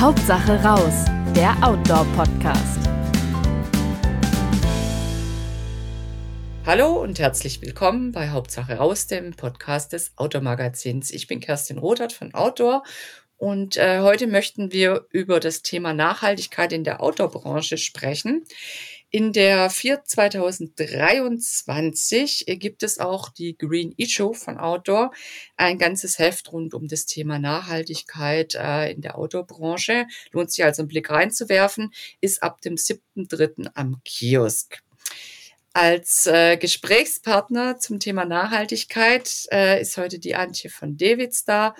Hauptsache raus, der Outdoor-Podcast. Hallo und herzlich willkommen bei Hauptsache raus, dem Podcast des Outdoor-Magazins. Ich bin Kerstin Rothert von Outdoor und äh, heute möchten wir über das Thema Nachhaltigkeit in der Outdoor-Branche sprechen. In der 4 2023 gibt es auch die Green E-Show von Outdoor, ein ganzes Heft rund um das Thema Nachhaltigkeit äh, in der Outdoor-Branche. Lohnt sich also einen Blick reinzuwerfen, ist ab dem 7.3. am Kiosk. Als äh, Gesprächspartner zum Thema Nachhaltigkeit äh, ist heute die Antje von Davids da,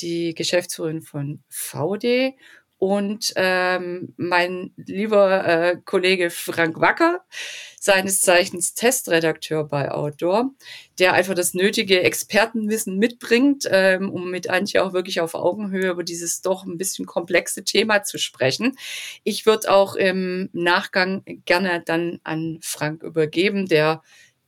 die Geschäftsführerin von VD und ähm, mein lieber äh, Kollege Frank Wacker, seines Zeichens Testredakteur bei Outdoor, der einfach das nötige Expertenwissen mitbringt, ähm, um mit Antje auch wirklich auf Augenhöhe über dieses doch ein bisschen komplexe Thema zu sprechen. Ich würde auch im Nachgang gerne dann an Frank übergeben, der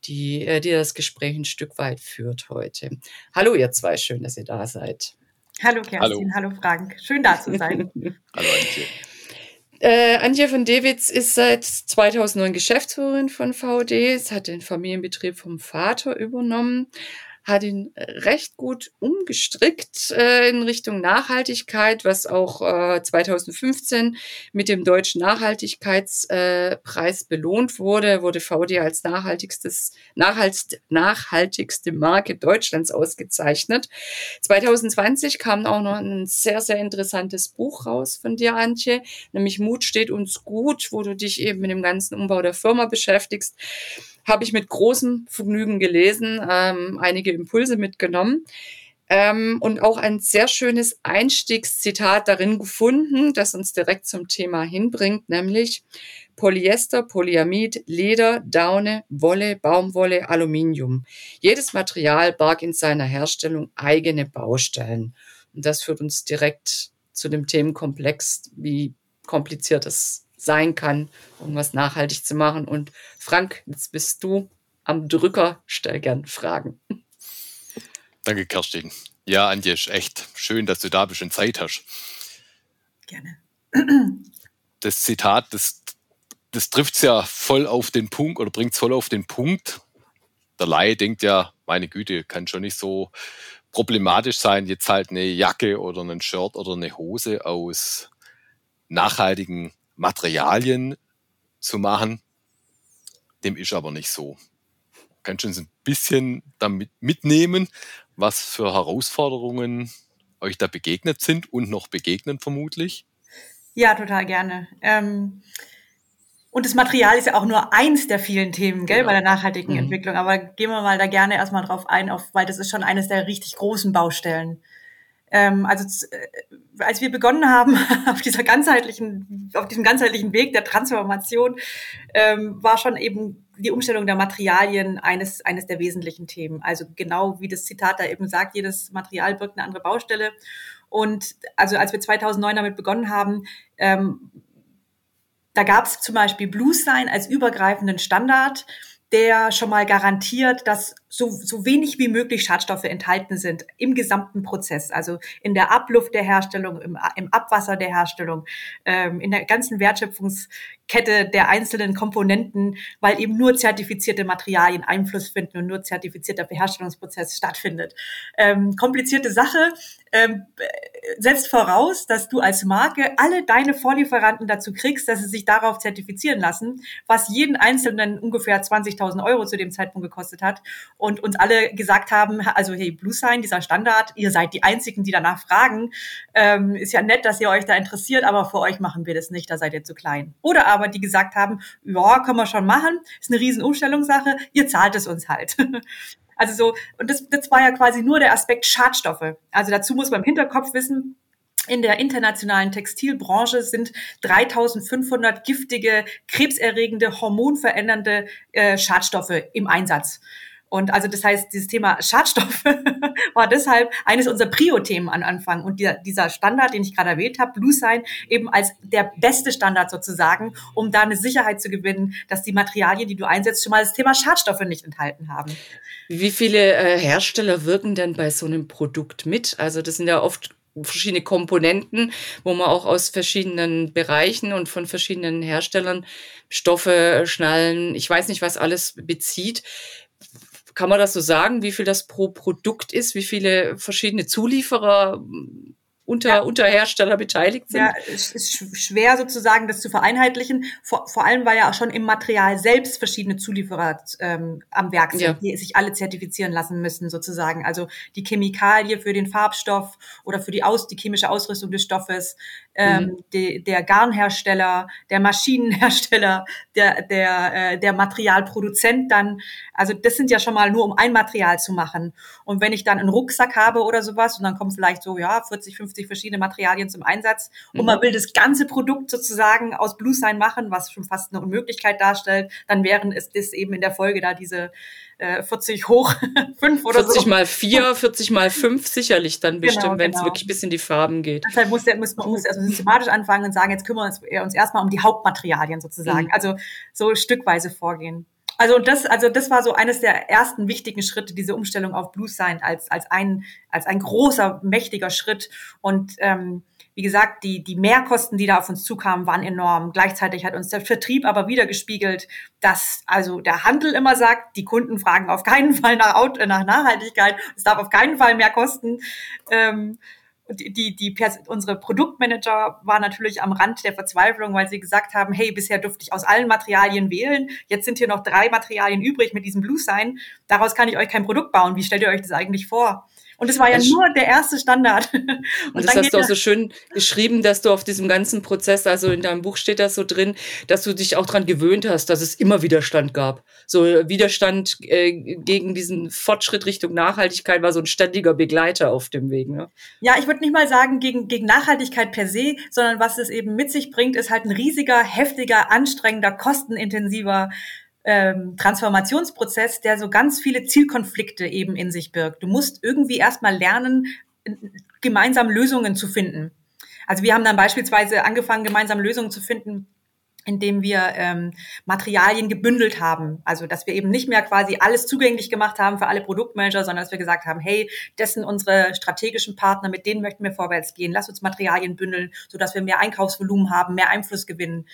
die, äh, die das Gespräch ein Stück weit führt heute. Hallo ihr zwei, schön, dass ihr da seid. Hallo Kerstin, hallo, hallo Frank. Schön da zu sein. hallo Antje. Äh, Antje von Dewitz ist seit 2009 Geschäftsführerin von VD. Es hat den Familienbetrieb vom Vater übernommen, hat ihn recht gut umgestrickt äh, in Richtung Nachhaltigkeit, was auch äh, 2015 mit dem Deutschen Nachhaltigkeitspreis äh, belohnt wurde, wurde VD als nachhaltigstes, nachhaltigste, nachhaltigste Marke Deutschlands ausgezeichnet. 2020 kam auch noch ein sehr, sehr interessantes Buch raus von dir, Antje, nämlich Mut steht uns gut, wo du dich eben mit dem ganzen Umbau der Firma beschäftigst habe ich mit großem Vergnügen gelesen, ähm, einige Impulse mitgenommen ähm, und auch ein sehr schönes Einstiegszitat darin gefunden, das uns direkt zum Thema hinbringt, nämlich Polyester, Polyamid, Leder, Daune, Wolle, Baumwolle, Aluminium. Jedes Material barg in seiner Herstellung eigene Baustellen. Und das führt uns direkt zu dem Themenkomplex, wie kompliziert es sein kann, um was nachhaltig zu machen. Und Frank, jetzt bist du am Drücker, stell gern Fragen. Danke, Kerstin. Ja, Antje, echt schön, dass du da bist und Zeit hast. Gerne. Das Zitat, das, das trifft es ja voll auf den Punkt oder bringt es voll auf den Punkt. Der Laie denkt ja, meine Güte, kann schon nicht so problematisch sein, jetzt halt eine Jacke oder ein Shirt oder eine Hose aus nachhaltigen Materialien zu machen. Dem ist aber nicht so. Kannst du uns ein bisschen damit mitnehmen, was für Herausforderungen euch da begegnet sind und noch begegnen vermutlich? Ja, total gerne. Ähm, und das Material ist ja auch nur eins der vielen Themen, gell, genau. bei der nachhaltigen mhm. Entwicklung. Aber gehen wir mal da gerne erstmal drauf ein, auf, weil das ist schon eines der richtig großen Baustellen ähm, also äh, als wir begonnen haben auf dieser ganzheitlichen, auf diesem ganzheitlichen Weg der Transformation, ähm, war schon eben die Umstellung der Materialien eines, eines der wesentlichen Themen. Also genau wie das Zitat da eben sagt, jedes Material birgt eine andere Baustelle. Und also als wir 2009 damit begonnen haben, ähm, da gab es zum Beispiel Blue Sign als übergreifenden Standard, der schon mal garantiert, dass so, so wenig wie möglich Schadstoffe enthalten sind im gesamten Prozess, also in der Abluft der Herstellung, im, im Abwasser der Herstellung, ähm, in der ganzen Wertschöpfungskette der einzelnen Komponenten, weil eben nur zertifizierte Materialien Einfluss finden und nur zertifizierter Herstellungsprozess stattfindet. Ähm, komplizierte Sache, ähm, setzt voraus, dass du als Marke alle deine Vorlieferanten dazu kriegst, dass sie sich darauf zertifizieren lassen, was jeden Einzelnen ungefähr 20.000 Euro zu dem Zeitpunkt gekostet hat und uns alle gesagt haben, also hey, Blue Sign, dieser Standard, ihr seid die Einzigen, die danach fragen. Ähm, ist ja nett, dass ihr euch da interessiert, aber für euch machen wir das nicht, da seid ihr zu klein. Oder aber die gesagt haben, ja, können wir schon machen, ist eine riesen Umstellungssache, ihr zahlt es uns halt. Also so, und das, das war ja quasi nur der Aspekt Schadstoffe. Also dazu muss man im Hinterkopf wissen, in der internationalen Textilbranche sind 3500 giftige, krebserregende, hormonverändernde äh, Schadstoffe im Einsatz. Und also das heißt, dieses Thema Schadstoffe war deshalb eines unserer Prio-Themen an Anfang. Und dieser, dieser Standard, den ich gerade erwähnt habe, Blue Sign, eben als der beste Standard sozusagen, um da eine Sicherheit zu gewinnen, dass die Materialien, die du einsetzt, schon mal das Thema Schadstoffe nicht enthalten haben. Wie viele äh, Hersteller wirken denn bei so einem Produkt mit? Also das sind ja oft verschiedene Komponenten, wo man auch aus verschiedenen Bereichen und von verschiedenen Herstellern Stoffe, Schnallen, ich weiß nicht, was alles bezieht. Kann man das so sagen, wie viel das pro Produkt ist, wie viele verschiedene Zulieferer unter, ja. unter Hersteller beteiligt sind? Ja, es ist schwer sozusagen, das zu vereinheitlichen. Vor, vor allem, weil ja auch schon im Material selbst verschiedene Zulieferer ähm, am Werk sind, ja. die sich alle zertifizieren lassen müssen sozusagen. Also die Chemikalie für den Farbstoff oder für die, Aus, die chemische Ausrüstung des Stoffes, ähm, mhm. de, der Garnhersteller, der Maschinenhersteller, der, der, äh, der Materialproduzent dann. Also das sind ja schon mal nur, um ein Material zu machen. Und wenn ich dann einen Rucksack habe oder sowas und dann kommen vielleicht so, ja, 40, 50 verschiedene Materialien zum Einsatz und mhm. man will das ganze Produkt sozusagen aus Blue Sign machen, was schon fast eine Unmöglichkeit darstellt, dann wären es das eben in der Folge da diese 40 äh, hoch 5 oder 40 so. 40 mal 4, 40 mal 5 sicherlich dann genau, bestimmt, genau, wenn es genau. wirklich bis in die Farben geht. Deshalb muss, der, muss man muss also systematisch anfangen und sagen, jetzt kümmern wir uns erstmal um die Hauptmaterialien sozusagen. Mhm. Also so stückweise vorgehen. Also das, also das war so eines der ersten wichtigen Schritte, diese Umstellung auf Blue Sign als als ein als ein großer mächtiger Schritt und ähm, wie gesagt, die, die Mehrkosten, die da auf uns zukamen, waren enorm. Gleichzeitig hat uns der Vertrieb aber wieder gespiegelt, dass also der Handel immer sagt, die Kunden fragen auf keinen Fall nach, nach Nachhaltigkeit, es darf auf keinen Fall mehr kosten. Ähm, die, die, unsere Produktmanager waren natürlich am Rand der Verzweiflung, weil sie gesagt haben, hey, bisher durfte ich aus allen Materialien wählen. Jetzt sind hier noch drei Materialien übrig mit diesem Blue Sign. Daraus kann ich euch kein Produkt bauen. Wie stellt ihr euch das eigentlich vor? Und es war ja nur der erste Standard. Und, und das hast du auch so schön geschrieben, dass du auf diesem ganzen Prozess, also in deinem Buch steht das so drin, dass du dich auch dran gewöhnt hast, dass es immer Widerstand gab. So Widerstand äh, gegen diesen Fortschritt Richtung Nachhaltigkeit war so ein ständiger Begleiter auf dem Weg. Ne? Ja, ich würde nicht mal sagen gegen, gegen Nachhaltigkeit per se, sondern was es eben mit sich bringt, ist halt ein riesiger, heftiger, anstrengender, kostenintensiver ähm, Transformationsprozess, der so ganz viele Zielkonflikte eben in sich birgt. Du musst irgendwie erstmal lernen, gemeinsam Lösungen zu finden. Also wir haben dann beispielsweise angefangen, gemeinsam Lösungen zu finden, indem wir ähm, Materialien gebündelt haben. Also dass wir eben nicht mehr quasi alles zugänglich gemacht haben für alle Produktmanager, sondern dass wir gesagt haben, hey, das sind unsere strategischen Partner, mit denen möchten wir vorwärts gehen. Lass uns Materialien bündeln, sodass wir mehr Einkaufsvolumen haben, mehr Einfluss gewinnen.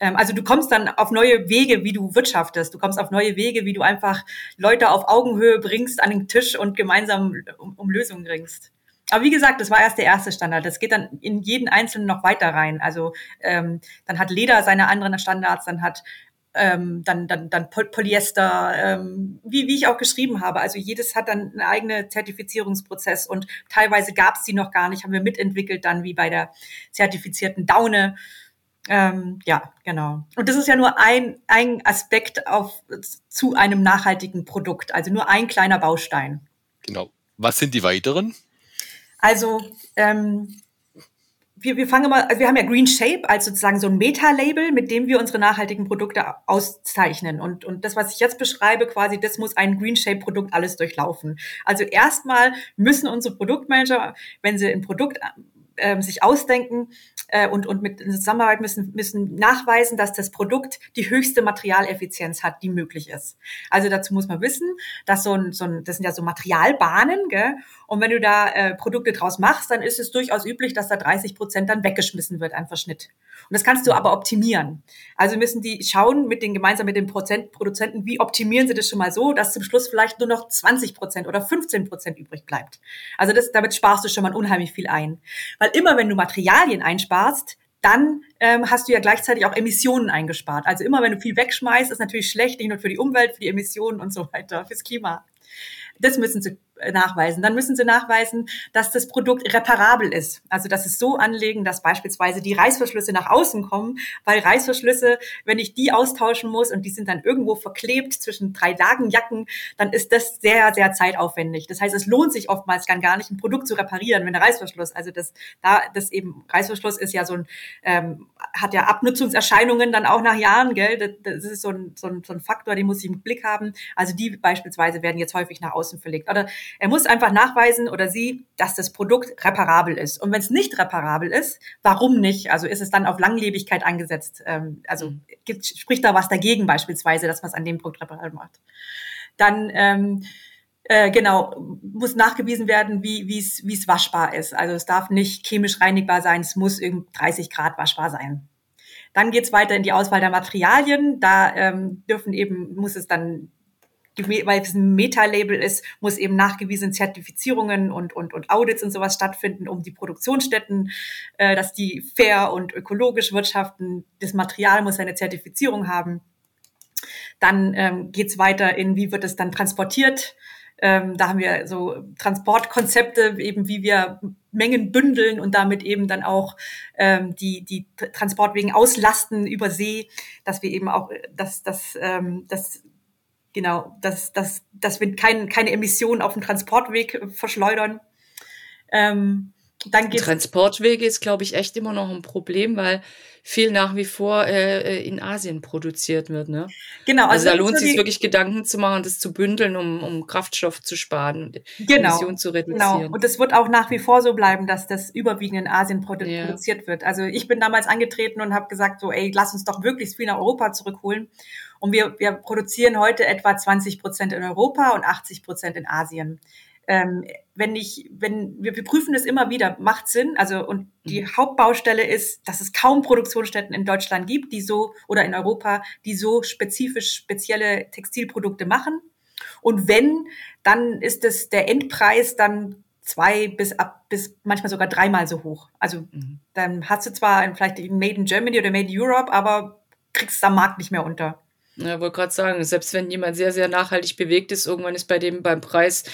Ähm, also du kommst dann auf neue Wege, wie du wirtschaftest. Du kommst auf neue Wege, wie du einfach Leute auf Augenhöhe bringst an den Tisch und gemeinsam um, um Lösungen ringst. Aber wie gesagt, das war erst der erste Standard. Das geht dann in jeden einzelnen noch weiter rein. Also ähm, dann hat Leder seine anderen Standards, dann hat ähm, dann, dann, dann Polyester, ähm, wie, wie ich auch geschrieben habe. Also jedes hat dann einen eigenen Zertifizierungsprozess und teilweise gab es die noch gar nicht, haben wir mitentwickelt dann wie bei der zertifizierten Daune. Ähm, ja, genau. Und das ist ja nur ein, ein Aspekt auf, zu einem nachhaltigen Produkt, also nur ein kleiner Baustein. Genau. Was sind die weiteren? Also ähm, wir, wir fangen mal, also wir haben ja Green Shape als sozusagen so ein Meta-Label, mit dem wir unsere nachhaltigen Produkte auszeichnen. Und, und das, was ich jetzt beschreibe, quasi, das muss ein Green Shape-Produkt alles durchlaufen. Also erstmal müssen unsere Produktmanager, wenn sie ein Produkt äh, sich ausdenken, äh, und, und mit in Zusammenarbeit müssen, müssen nachweisen, dass das Produkt die höchste Materialeffizienz hat, die möglich ist. Also dazu muss man wissen, dass so ein, so ein das sind ja so Materialbahnen, gell? Und wenn du da äh, Produkte draus machst, dann ist es durchaus üblich, dass da 30 Prozent dann weggeschmissen wird an Verschnitt. Und das kannst du aber optimieren. Also müssen die schauen mit den gemeinsam mit den Prozent, Produzenten, wie optimieren sie das schon mal so, dass zum Schluss vielleicht nur noch 20 Prozent oder 15 Prozent übrig bleibt. Also das, damit sparst du schon mal unheimlich viel ein. Weil immer wenn du Materialien einsparst, dann ähm, hast du ja gleichzeitig auch Emissionen eingespart. Also immer wenn du viel wegschmeißt, ist natürlich schlecht, nicht nur für die Umwelt, für die Emissionen und so weiter, fürs Klima. Das müssen sie nachweisen. Dann müssen sie nachweisen, dass das Produkt reparabel ist. Also dass es so anlegen, dass beispielsweise die Reißverschlüsse nach außen kommen, weil Reißverschlüsse, wenn ich die austauschen muss und die sind dann irgendwo verklebt zwischen drei Lagenjacken, dann ist das sehr, sehr zeitaufwendig. Das heißt, es lohnt sich oftmals gar nicht, ein Produkt zu reparieren, wenn der Reißverschluss, also das, da, das eben, Reißverschluss ist ja so ein, ähm, hat ja Abnutzungserscheinungen dann auch nach Jahren, gell? Das, das ist so ein, so, ein, so ein Faktor, den muss ich im Blick haben. Also die beispielsweise werden jetzt häufig nach außen verlegt. Oder er muss einfach nachweisen oder sie, dass das Produkt reparabel ist. Und wenn es nicht reparabel ist, warum nicht? Also ist es dann auf Langlebigkeit angesetzt? Ähm, also mhm. gibt, spricht da was dagegen beispielsweise, dass man es an dem Produkt reparabel macht? Dann ähm, Äh, genau, muss nachgewiesen werden, wie wie es wie es waschbar ist. Also es darf nicht chemisch reinigbar sein, es muss irgendwie 30 Grad waschbar sein. Dann geht's weiter in die Auswahl der Materialien. Da ähm, dürfen eben, muss es dann, weil es ein Meta-Label ist, muss eben nachgewiesen Zertifizierungen und, und, und Audits und sowas stattfinden, um die Produktionsstätten, äh, dass die fair und ökologisch wirtschaften. Das Material muss eine Zertifizierung haben. Dann ähm, geht's weiter in, wie wird es dann transportiert? Ähm, da haben wir so Transportkonzepte, eben wie wir Mengen bündeln und damit eben dann auch ähm, die, die Transportwegen auslasten über See, dass wir eben auch, dass, dass, ähm, dass genau, dass, dass, dass wir kein, keine Emissionen auf dem Transportweg verschleudern. Ähm, dann geht's Transportwege ist, glaube ich, echt immer noch ein Problem, weil viel nach wie vor äh, äh, in Asien produziert wird. Ne? Genau. Also, also da lohnt es sich wirklich Gedanken zu machen, das zu bündeln, um, um Kraftstoff zu sparen und genau, Emissionen zu genau. reduzieren. Genau. Und es wird auch nach wie vor so bleiben, dass das überwiegend in Asien produ ja. produziert wird. Also ich bin damals angetreten und habe gesagt, so, ey, lass uns doch möglichst viel nach Europa zurückholen. Und wir, wir produzieren heute etwa 20 Prozent in Europa und 80 Prozent in Asien ähm, wenn ich, wenn wir, wir prüfen es immer wieder, macht Sinn. Also und die mhm. Hauptbaustelle ist, dass es kaum Produktionsstätten in Deutschland gibt, die so oder in Europa, die so spezifisch spezielle Textilprodukte machen. Und wenn, dann ist es der Endpreis dann zwei bis ab bis manchmal sogar dreimal so hoch. Also mhm. dann hast du zwar vielleicht Made in Germany oder Made in Europe, aber kriegst am Markt nicht mehr unter. Ja, wollte gerade sagen, selbst wenn jemand sehr, sehr nachhaltig bewegt ist, irgendwann ist bei dem beim Preis,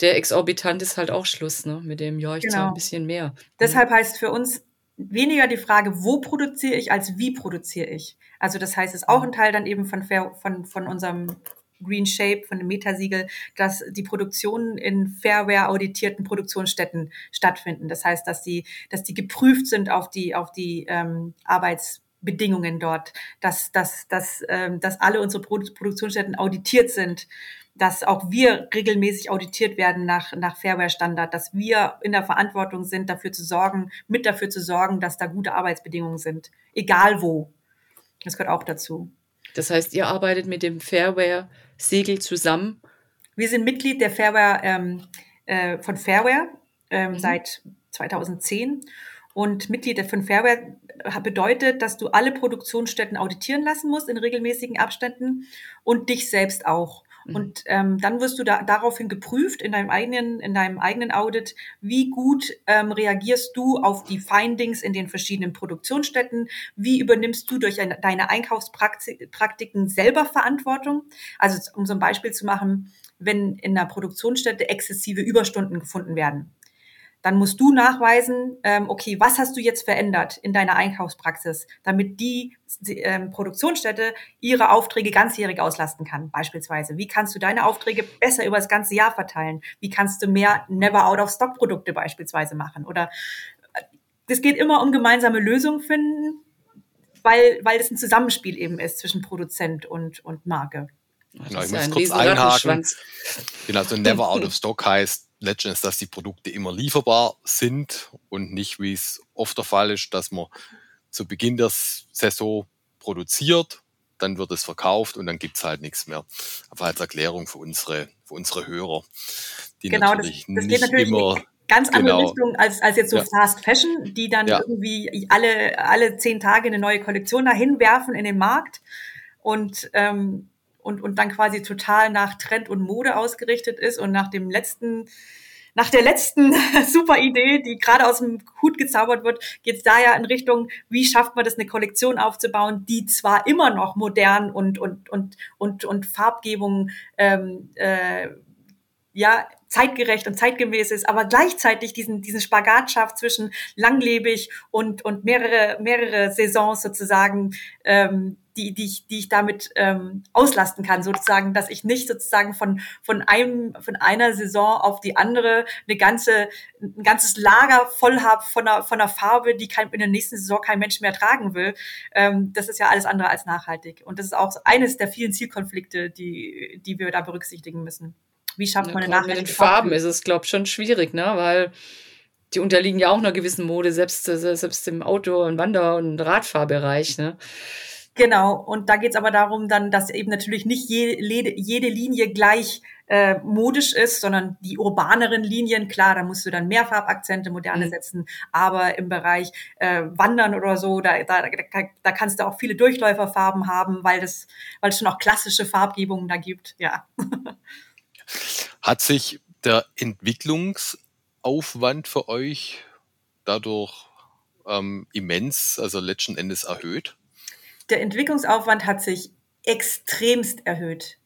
der exorbitant ist, halt auch Schluss, ne? Mit dem, ja, ich genau. zahle ein bisschen mehr. Deshalb heißt für uns weniger die Frage, wo produziere ich, als wie produziere ich. Also das heißt, es ist auch ein Teil dann eben von, von, von unserem Green Shape, von dem Metasiegel, dass die Produktionen in Fairware auditierten Produktionsstätten stattfinden. Das heißt, dass die, dass die geprüft sind auf die, auf die ähm, Arbeits Bedingungen dort, dass, dass, dass, ähm, dass alle unsere Produktionsstätten auditiert sind, dass auch wir regelmäßig auditiert werden nach, nach Fairware-Standard, dass wir in der Verantwortung sind, dafür zu sorgen, mit dafür zu sorgen, dass da gute Arbeitsbedingungen sind, egal wo. Das gehört auch dazu. Das heißt, ihr arbeitet mit dem Fairware-Siegel zusammen? Wir sind Mitglied der Fairware ähm, äh, von Fairware ähm, mhm. seit 2010 und Mitglied von Fairware bedeutet, dass du alle Produktionsstätten auditieren lassen musst in regelmäßigen Abständen und dich selbst auch. Mhm. Und ähm, dann wirst du da, daraufhin geprüft in deinem eigenen, in deinem eigenen Audit, wie gut ähm, reagierst du auf die Findings in den verschiedenen Produktionsstätten, wie übernimmst du durch eine, deine Einkaufspraktiken selber Verantwortung. Also um so ein Beispiel zu machen, wenn in einer Produktionsstätte exzessive Überstunden gefunden werden dann musst du nachweisen, ähm, okay, was hast du jetzt verändert in deiner Einkaufspraxis, damit die ähm, Produktionsstätte ihre Aufträge ganzjährig auslasten kann, beispielsweise. Wie kannst du deine Aufträge besser über das ganze Jahr verteilen? Wie kannst du mehr Never-Out-of-Stock-Produkte beispielsweise machen? Oder es geht immer um gemeinsame Lösungen finden, weil, weil es ein Zusammenspiel eben ist zwischen Produzent und, und Marke. Genau, ich muss kurz einhaken. Genau, so Never Out of Stock heißt, letztendlich, dass die Produkte immer lieferbar sind und nicht, wie es oft der Fall ist, dass man zu Beginn der Saison produziert, dann wird es verkauft und dann gibt es halt nichts mehr. Aber als Erklärung für unsere, für unsere Hörer, die genau, natürlich das, das nicht natürlich immer ganz andere genau. Richtung als, als jetzt so ja. Fast Fashion, die dann ja. irgendwie alle, alle zehn Tage eine neue Kollektion dahin werfen in den Markt und ähm, und, und dann quasi total nach Trend und Mode ausgerichtet ist und nach dem letzten nach der letzten super Idee, die gerade aus dem Hut gezaubert wird, geht es da ja in Richtung, wie schafft man das, eine Kollektion aufzubauen, die zwar immer noch modern und und und und und Farbgebung ähm, äh, ja zeitgerecht und zeitgemäß ist, aber gleichzeitig diesen diesen Spagat schafft zwischen langlebig und und mehrere mehrere Saisons sozusagen ähm, die, die, ich, die ich damit ähm, auslasten kann, sozusagen, dass ich nicht sozusagen von, von einem, von einer Saison auf die andere eine ganze, ein ganzes Lager voll habe von einer, von einer Farbe, die kein, in der nächsten Saison kein Mensch mehr tragen will. Ähm, das ist ja alles andere als nachhaltig. Und das ist auch eines der vielen Zielkonflikte, die, die wir da berücksichtigen müssen. Wie schafft man eine nachhaltige Mit den Farben ist es, glaube ich, schon schwierig, ne? Weil die unterliegen ja auch einer gewissen Mode, selbst, selbst im Auto- und Wander- und Radfahrbereich, ne? Genau, und da geht es aber darum dann, dass eben natürlich nicht jede, jede Linie gleich äh, modisch ist, sondern die urbaneren Linien, klar, da musst du dann mehr Farbakzente, moderne mhm. setzen, aber im Bereich äh, Wandern oder so, da, da, da, da kannst du auch viele Durchläuferfarben haben, weil das, weil es schon auch klassische Farbgebungen da gibt, ja. Hat sich der Entwicklungsaufwand für euch dadurch ähm, immens, also letzten Endes erhöht? der Entwicklungsaufwand hat sich extremst erhöht.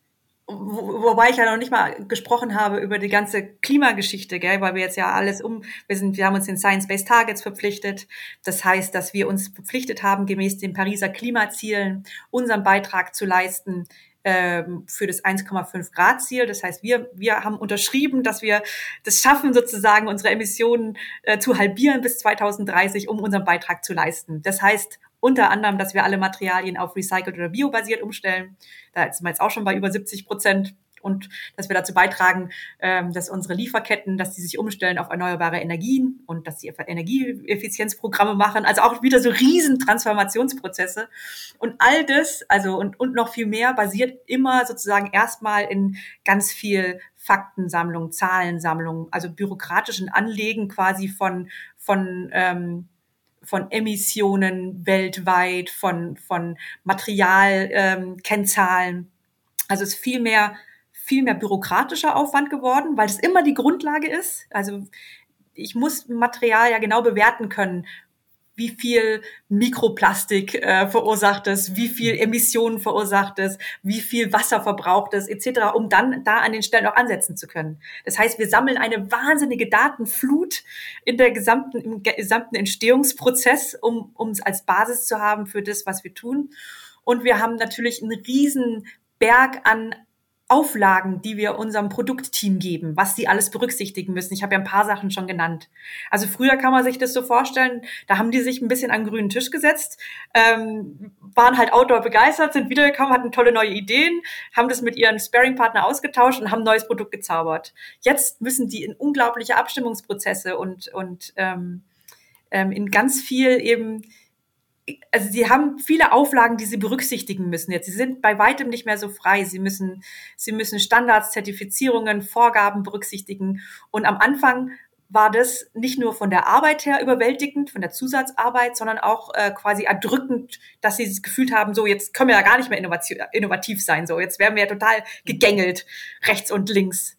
Wo, wobei ich ja noch nicht mal gesprochen habe über die ganze Klimageschichte, gell, weil wir jetzt ja alles um, wir sind, wir haben uns den Science-Based Targets verpflichtet. Das heißt, dass wir uns verpflichtet haben, gemäß den Pariser Klimazielen unseren Beitrag zu leisten ähm, für das 1,5 Grad Ziel. Das heißt, wir, wir haben unterschrieben, dass wir das schaffen, sozusagen unsere Emissionen äh, zu halbieren bis 2030, um unseren Beitrag zu leisten. Das heißt, unter anderem, dass wir alle Materialien auf recycelt oder biobasiert umstellen. Da sind wir jetzt auch schon bei über 70 Prozent. Und dass wir dazu beitragen, ähm, dass unsere Lieferketten, dass die sich umstellen auf erneuerbare Energien und dass sie Energieeffizienzprogramme machen. Also auch wieder so riesen Transformationsprozesse. Und all das, also und, und noch viel mehr, basiert immer sozusagen erstmal in ganz viel Faktensammlung, Zahlensammlung, also bürokratischen Anlegen quasi von, von ähm, von Emissionen weltweit, von, von Materialkennzahlen. Ähm, also es ist viel mehr, viel mehr bürokratischer Aufwand geworden, weil es immer die Grundlage ist. Also ich muss Material ja genau bewerten können wie viel Mikroplastik äh, verursacht es, wie viel Emissionen verursacht es, wie viel Wasser verbraucht es, etc., um dann da an den Stellen auch ansetzen zu können. Das heißt, wir sammeln eine wahnsinnige Datenflut in der gesamten, im gesamten Entstehungsprozess, um es als Basis zu haben für das, was wir tun. Und wir haben natürlich einen riesen Berg an Auflagen, die wir unserem Produktteam geben, was sie alles berücksichtigen müssen. Ich habe ja ein paar Sachen schon genannt. Also früher kann man sich das so vorstellen, da haben die sich ein bisschen an den grünen Tisch gesetzt, ähm, waren halt Outdoor begeistert, sind wiedergekommen, hatten tolle neue Ideen, haben das mit ihren Sparing-Partner ausgetauscht und haben ein neues Produkt gezaubert. Jetzt müssen die in unglaubliche Abstimmungsprozesse und, und ähm, ähm, in ganz viel eben also sie haben viele Auflagen, die sie berücksichtigen müssen jetzt. Sie sind bei weitem nicht mehr so frei. Sie müssen, sie müssen Standards, Zertifizierungen, Vorgaben berücksichtigen. Und am Anfang war das nicht nur von der Arbeit her überwältigend, von der Zusatzarbeit, sondern auch äh, quasi erdrückend, dass sie gefühlt haben, so jetzt können wir ja gar nicht mehr innovativ sein, so jetzt werden wir ja total gegängelt, rechts und links.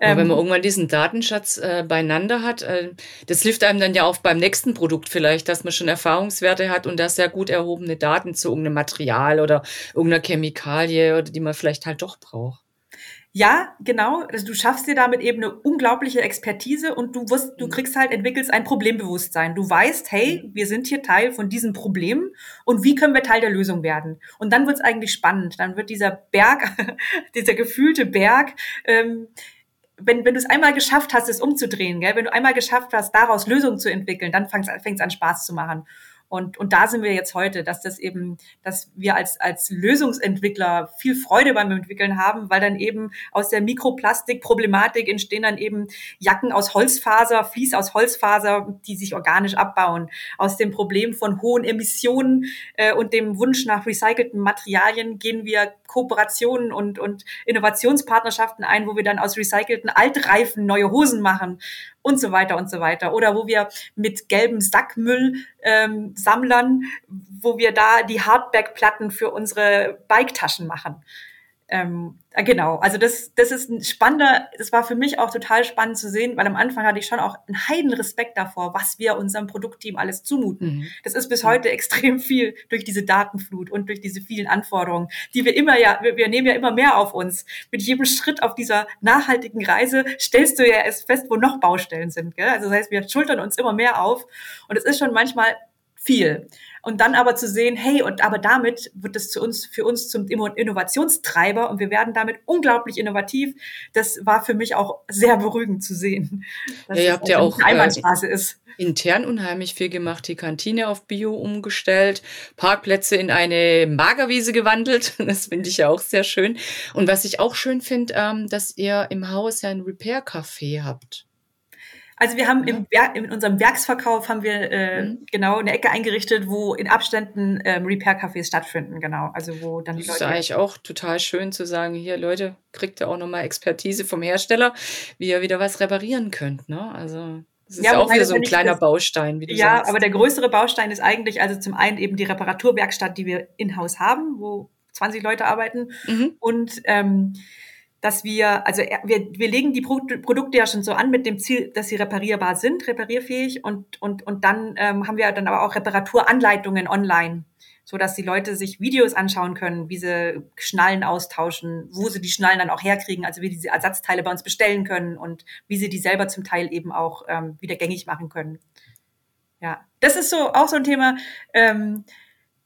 Aber wenn man ähm, irgendwann diesen Datenschatz äh, beieinander hat, äh, das hilft einem dann ja auch beim nächsten Produkt vielleicht, dass man schon Erfahrungswerte hat und da sehr gut erhobene Daten zu irgendeinem Material oder irgendeiner Chemikalie oder die man vielleicht halt doch braucht. Ja, genau. Also du schaffst dir damit eben eine unglaubliche Expertise und du wirst, du mhm. kriegst halt, entwickelst ein Problembewusstsein. Du weißt, hey, mhm. wir sind hier Teil von diesem Problem und wie können wir Teil der Lösung werden? Und dann wird's eigentlich spannend. Dann wird dieser Berg, dieser gefühlte Berg, ähm, wenn, wenn du es einmal geschafft hast, es umzudrehen, gell? wenn du einmal geschafft hast, daraus Lösungen zu entwickeln, dann fängt es an Spaß zu machen. Und, und da sind wir jetzt heute, dass das eben, dass wir als, als Lösungsentwickler viel Freude beim Entwickeln haben, weil dann eben aus der Mikroplastikproblematik entstehen dann eben Jacken aus Holzfaser, Fließ aus Holzfaser, die sich organisch abbauen. Aus dem Problem von hohen Emissionen äh, und dem Wunsch nach recycelten Materialien gehen wir Kooperationen und, und Innovationspartnerschaften ein, wo wir dann aus recycelten Altreifen neue Hosen machen und so weiter und so weiter. Oder wo wir mit gelben Sackmüll ähm, Sammlern, wo wir da die Hardback-Platten für unsere Biketaschen machen. Ähm, äh, genau, also das, das ist ein spannender, das war für mich auch total spannend zu sehen, weil am Anfang hatte ich schon auch einen heiden Respekt davor, was wir unserem Produktteam alles zumuten. Mhm. Das ist bis heute extrem viel durch diese Datenflut und durch diese vielen Anforderungen, die wir immer ja, wir, wir nehmen ja immer mehr auf uns. Mit jedem Schritt auf dieser nachhaltigen Reise stellst du ja erst fest, wo noch Baustellen sind. Gell? Also das heißt, wir schultern uns immer mehr auf und es ist schon manchmal viel. Und dann aber zu sehen, hey, und aber damit wird es zu uns, für uns zum Innovationstreiber und wir werden damit unglaublich innovativ. Das war für mich auch sehr beruhigend zu sehen. Dass ja, ihr habt ja auch Einbahnstraße äh, ist. intern unheimlich viel gemacht, die Kantine auf Bio umgestellt, Parkplätze in eine Magerwiese gewandelt. Das finde ich ja auch sehr schön. Und was ich auch schön finde, ähm, dass ihr im Haus ja ein Repair-Café habt. Also wir haben im Werk, in unserem Werksverkauf haben wir äh, mhm. genau eine Ecke eingerichtet, wo in Abständen ähm, Repair-Cafés stattfinden, genau. Also wo dann die das Leute. Das ist eigentlich auch total schön zu sagen, hier Leute, kriegt ihr auch nochmal Expertise vom Hersteller, wie ihr wieder was reparieren könnt. Ne? Also das ist ja, ja auch wieder so ein kleiner das, Baustein, wie du ja, sagst. Ja, aber der größere Baustein ist eigentlich also zum einen eben die Reparaturwerkstatt, die wir in-house haben, wo 20 Leute arbeiten mhm. und ähm, dass wir, also wir, wir legen die Produkte ja schon so an mit dem Ziel, dass sie reparierbar sind, reparierfähig und, und, und dann ähm, haben wir dann aber auch Reparaturanleitungen online, so dass die Leute sich Videos anschauen können, wie sie Schnallen austauschen, wo sie die Schnallen dann auch herkriegen, also wie diese Ersatzteile bei uns bestellen können und wie sie die selber zum Teil eben auch ähm, wieder gängig machen können. Ja, das ist so auch so ein Thema. Ähm,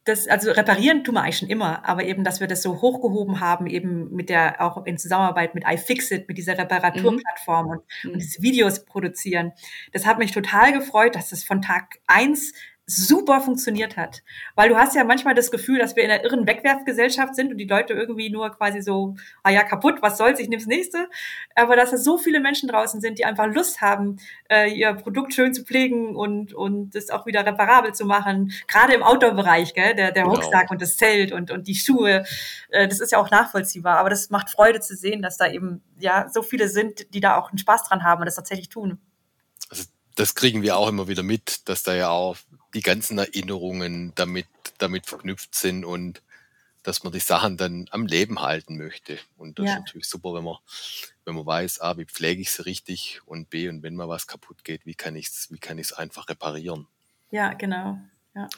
das, also reparieren tun wir eigentlich schon immer, aber eben, dass wir das so hochgehoben haben, eben mit der, auch in Zusammenarbeit mit iFixit, mit dieser Reparaturplattform mhm. und, und diese Videos produzieren. Das hat mich total gefreut, dass das von Tag eins super funktioniert hat. Weil du hast ja manchmal das Gefühl, dass wir in einer irren Wegwerfgesellschaft sind und die Leute irgendwie nur quasi so, ah ja, kaputt, was soll's, ich nehm's nächste. Aber dass da so viele Menschen draußen sind, die einfach Lust haben, äh, ihr Produkt schön zu pflegen und, und das auch wieder reparabel zu machen. Gerade im Outdoor-Bereich, gell, der, der genau. Rucksack und das Zelt und, und die Schuhe. Äh, das ist ja auch nachvollziehbar. Aber das macht Freude zu sehen, dass da eben, ja, so viele sind, die da auch einen Spaß dran haben und das tatsächlich tun. Also das kriegen wir auch immer wieder mit, dass da ja auch die ganzen Erinnerungen damit, damit verknüpft sind und dass man die Sachen dann am Leben halten möchte. Und das ja. ist natürlich super, wenn man, wenn man weiß, A, wie pflege ich sie richtig und B, und wenn mal was kaputt geht, wie kann ich es, wie kann ich es einfach reparieren? Ja, genau. Ja.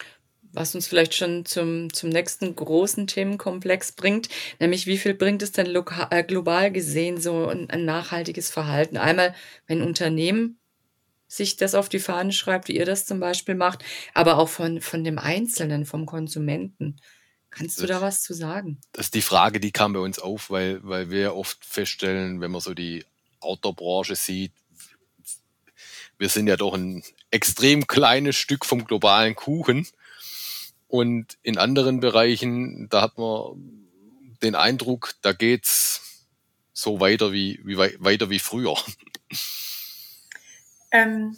Was uns vielleicht schon zum, zum nächsten großen Themenkomplex bringt, nämlich wie viel bringt es denn lokal, äh, global gesehen so ein, ein nachhaltiges Verhalten? Einmal, wenn Unternehmen sich das auf die Fahne schreibt, wie ihr das zum Beispiel macht, aber auch von, von dem Einzelnen, vom Konsumenten. Kannst du da was zu sagen? Das ist die Frage, die kam bei uns auf, weil, weil wir oft feststellen, wenn man so die Outdoor-Branche sieht, wir sind ja doch ein extrem kleines Stück vom globalen Kuchen. Und in anderen Bereichen, da hat man den Eindruck, da geht's so weiter wie, wie weiter wie früher. Ähm,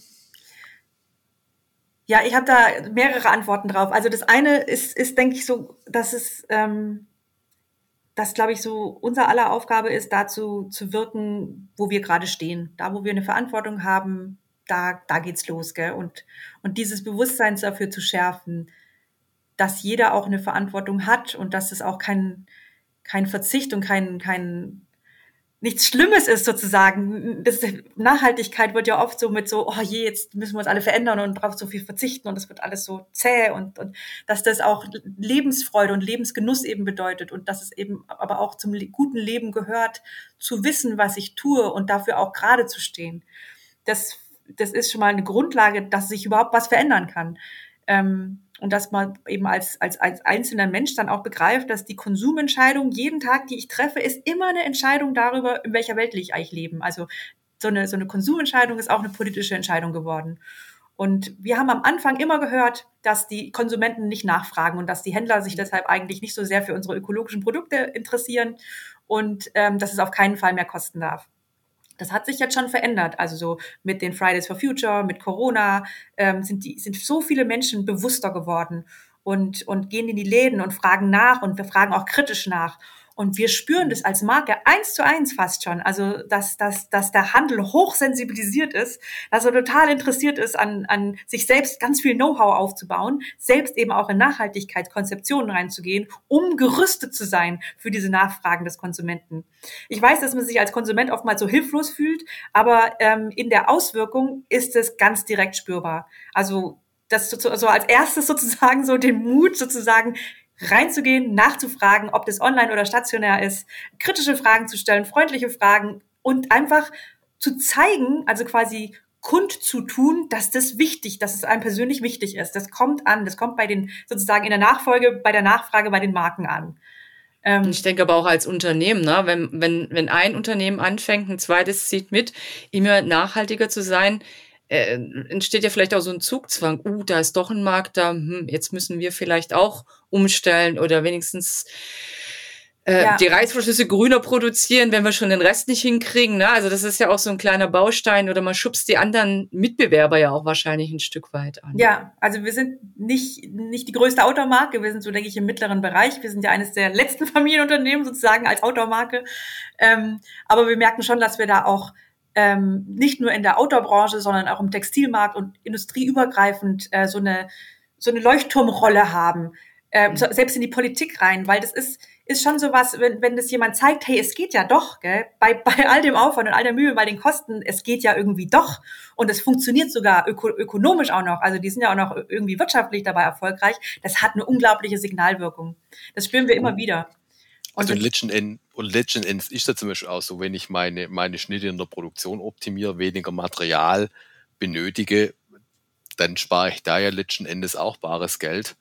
ja, ich habe da mehrere Antworten drauf. Also das eine ist, ist denke ich, so, dass es, ähm, dass, glaube ich, so unser aller Aufgabe ist, dazu zu wirken, wo wir gerade stehen. Da, wo wir eine Verantwortung haben, da, da geht's los, gell? Und, und dieses Bewusstsein dafür zu schärfen, dass jeder auch eine Verantwortung hat und dass es auch kein, kein Verzicht und kein, kein nichts Schlimmes ist sozusagen. Nachhaltigkeit wird ja oft so mit so, oh je, jetzt müssen wir uns alle verändern und braucht so viel verzichten und das wird alles so zäh und, und dass das auch Lebensfreude und Lebensgenuss eben bedeutet und dass es eben aber auch zum guten Leben gehört, zu wissen, was ich tue und dafür auch gerade zu stehen. Das, das ist schon mal eine Grundlage, dass sich überhaupt was verändern kann. Ähm, und dass man eben als, als, als einzelner Mensch dann auch begreift, dass die Konsumentscheidung jeden Tag, die ich treffe, ist immer eine Entscheidung darüber, in welcher Welt will ich eigentlich leben. Also so eine, so eine Konsumentscheidung ist auch eine politische Entscheidung geworden. Und wir haben am Anfang immer gehört, dass die Konsumenten nicht nachfragen und dass die Händler sich deshalb eigentlich nicht so sehr für unsere ökologischen Produkte interessieren und ähm, dass es auf keinen Fall mehr kosten darf. Das hat sich jetzt schon verändert. Also so mit den Fridays for Future, mit Corona ähm, sind die sind so viele Menschen bewusster geworden und und gehen in die Läden und fragen nach und wir fragen auch kritisch nach. Und wir spüren das als Marke eins zu eins fast schon. Also, dass, dass, dass der Handel hochsensibilisiert ist, dass er total interessiert ist, an, an sich selbst ganz viel Know-how aufzubauen, selbst eben auch in Nachhaltigkeitskonzeptionen reinzugehen, um gerüstet zu sein für diese Nachfragen des Konsumenten. Ich weiß, dass man sich als Konsument oftmals so hilflos fühlt, aber ähm, in der Auswirkung ist es ganz direkt spürbar. Also das so, so als erstes sozusagen so den Mut sozusagen reinzugehen, nachzufragen, ob das online oder stationär ist, kritische Fragen zu stellen, freundliche Fragen und einfach zu zeigen, also quasi kundzutun, dass das wichtig, dass es einem persönlich wichtig ist. Das kommt an, das kommt bei den sozusagen in der Nachfolge, bei der Nachfrage bei den Marken an. Ähm, ich denke aber auch als Unternehmen, ne? wenn, wenn, wenn ein Unternehmen anfängt, ein zweites zieht mit, immer nachhaltiger zu sein, äh, entsteht ja vielleicht auch so ein Zugzwang. Uh, da ist doch ein Markt da, hm, jetzt müssen wir vielleicht auch umstellen oder wenigstens äh, ja. die Reißverschlüsse grüner produzieren, wenn wir schon den Rest nicht hinkriegen. Ne? Also das ist ja auch so ein kleiner Baustein oder man schubst die anderen Mitbewerber ja auch wahrscheinlich ein Stück weit an. Ja, also wir sind nicht, nicht die größte Outdoor-Marke, wir sind so, denke ich, im mittleren Bereich. Wir sind ja eines der letzten Familienunternehmen sozusagen als Outdoor-Marke. Ähm, aber wir merken schon, dass wir da auch ähm, nicht nur in der Outdoor-Branche, sondern auch im Textilmarkt und industrieübergreifend äh, so eine so eine Leuchtturmrolle haben, äh, mhm. selbst in die Politik rein, weil das ist ist schon sowas, wenn, wenn das jemand zeigt, hey, es geht ja doch, gell? Bei, bei all dem Aufwand und all der Mühe, bei den Kosten, es geht ja irgendwie doch. Und es funktioniert sogar öko ökonomisch auch noch. Also die sind ja auch noch irgendwie wirtschaftlich dabei erfolgreich. Das hat eine unglaubliche Signalwirkung. Das spüren wir immer wieder. Und also letzten Endes, und letzten Endes ist das zum Beispiel auch so, wenn ich meine, meine Schnitte in der Produktion optimiere, weniger Material benötige, dann spare ich da ja letzten Endes auch bares Geld.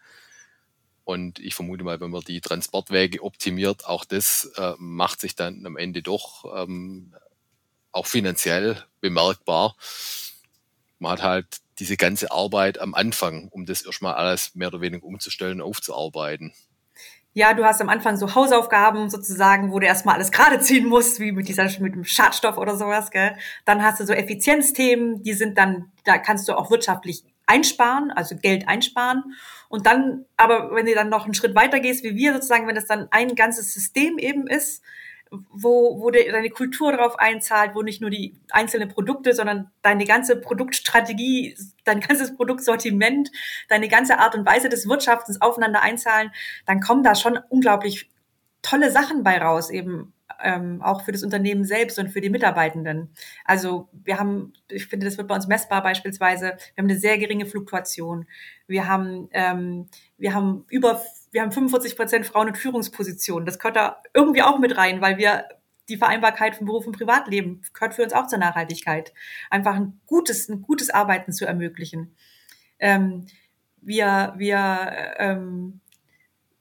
Und ich vermute mal, wenn man die Transportwege optimiert, auch das äh, macht sich dann am Ende doch ähm, auch finanziell bemerkbar. Man hat halt diese ganze Arbeit am Anfang, um das erstmal alles mehr oder weniger umzustellen, aufzuarbeiten. Ja, du hast am Anfang so Hausaufgaben sozusagen, wo du erstmal alles gerade ziehen musst, wie mit dieser, mit dem Schadstoff oder sowas, gell? Dann hast du so Effizienzthemen, die sind dann, da kannst du auch wirtschaftlich einsparen, also Geld einsparen. Und dann, aber wenn du dann noch einen Schritt weiter gehst, wie wir sozusagen, wenn das dann ein ganzes System eben ist, wo, wo deine Kultur darauf einzahlt, wo nicht nur die einzelnen Produkte, sondern deine ganze Produktstrategie, dein ganzes Produktsortiment, deine ganze Art und Weise des Wirtschaftens aufeinander einzahlen, dann kommen da schon unglaublich tolle Sachen bei raus, eben ähm, auch für das Unternehmen selbst und für die Mitarbeitenden. Also wir haben, ich finde, das wird bei uns messbar beispielsweise, wir haben eine sehr geringe Fluktuation. Wir haben, ähm, wir haben über, wir haben 45 Prozent Frauen in Führungspositionen. Das gehört da irgendwie auch mit rein, weil wir die Vereinbarkeit von Beruf und Privatleben gehört für uns auch zur Nachhaltigkeit. Einfach ein gutes, ein gutes Arbeiten zu ermöglichen. Ähm, wir, wir ähm,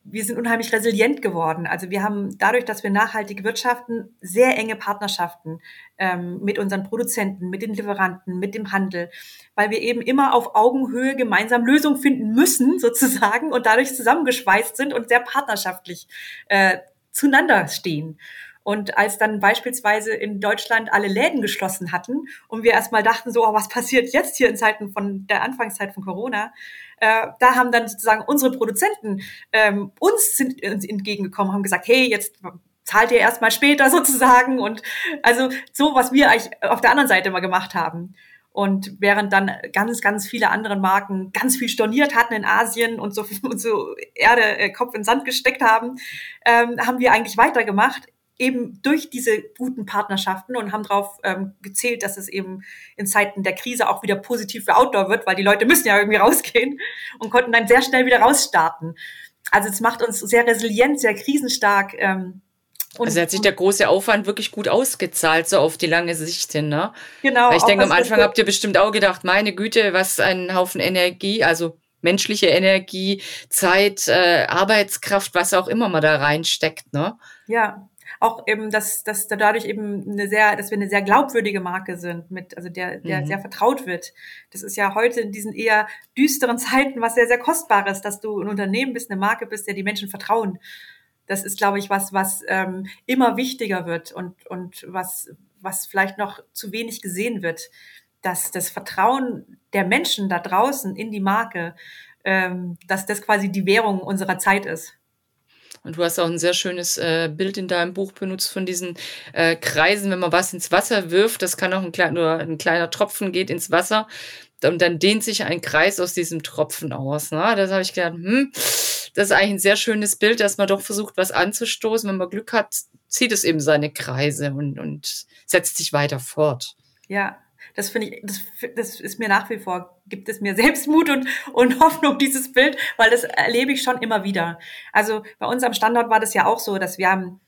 wir sind unheimlich resilient geworden. Also wir haben dadurch, dass wir nachhaltig wirtschaften, sehr enge Partnerschaften ähm, mit unseren Produzenten, mit den Lieferanten, mit dem Handel, weil wir eben immer auf Augenhöhe gemeinsam Lösungen finden müssen, sozusagen, und dadurch zusammengeschweißt sind und sehr partnerschaftlich äh, zueinander stehen. Und als dann beispielsweise in Deutschland alle Läden geschlossen hatten und wir erstmal dachten so, oh, was passiert jetzt hier in Zeiten von der Anfangszeit von Corona, äh, da haben dann sozusagen unsere Produzenten ähm, uns sind uns entgegengekommen, haben gesagt, hey, jetzt zahlt ihr erstmal später sozusagen und also so, was wir eigentlich auf der anderen Seite immer gemacht haben. Und während dann ganz, ganz viele andere Marken ganz viel storniert hatten in Asien und so, und so Erde, äh, Kopf in Sand gesteckt haben, ähm, haben wir eigentlich weitergemacht eben durch diese guten Partnerschaften und haben darauf ähm, gezählt, dass es eben in Zeiten der Krise auch wieder positiv für Outdoor wird, weil die Leute müssen ja irgendwie rausgehen und konnten dann sehr schnell wieder rausstarten. Also es macht uns sehr resilient, sehr krisenstark. Ähm, und also hat sich der große Aufwand wirklich gut ausgezahlt, so auf die lange Sicht hin, ne? Genau. Weil ich denke, am Anfang habt ihr bestimmt auch gedacht, meine Güte, was ein Haufen Energie, also menschliche Energie, Zeit, äh, Arbeitskraft, was auch immer man da reinsteckt, ne? Ja, auch eben, dass, dass dadurch eben eine sehr, dass wir eine sehr glaubwürdige Marke sind, mit, also der, der mhm. sehr vertraut wird. Das ist ja heute in diesen eher düsteren Zeiten was sehr, sehr kostbares, dass du ein Unternehmen bist, eine Marke bist, der die Menschen vertrauen. Das ist, glaube ich, was, was ähm, immer wichtiger wird und, und was, was vielleicht noch zu wenig gesehen wird, dass das Vertrauen der Menschen da draußen in die Marke, ähm, dass das quasi die Währung unserer Zeit ist. Und du hast auch ein sehr schönes äh, Bild in deinem Buch benutzt von diesen äh, Kreisen, wenn man was ins Wasser wirft, das kann auch ein, klein, nur ein kleiner Tropfen geht ins Wasser und dann dehnt sich ein Kreis aus diesem Tropfen aus. Ne? Das habe ich gedacht, hm, das ist eigentlich ein sehr schönes Bild, dass man doch versucht, was anzustoßen. Wenn man Glück hat, zieht es eben seine Kreise und, und setzt sich weiter fort. Ja, das finde ich, das, das ist mir nach wie vor, gibt es mir Selbstmut und, und Hoffnung, dieses Bild, weil das erlebe ich schon immer wieder. Also bei uns am Standort war das ja auch so, dass wir haben,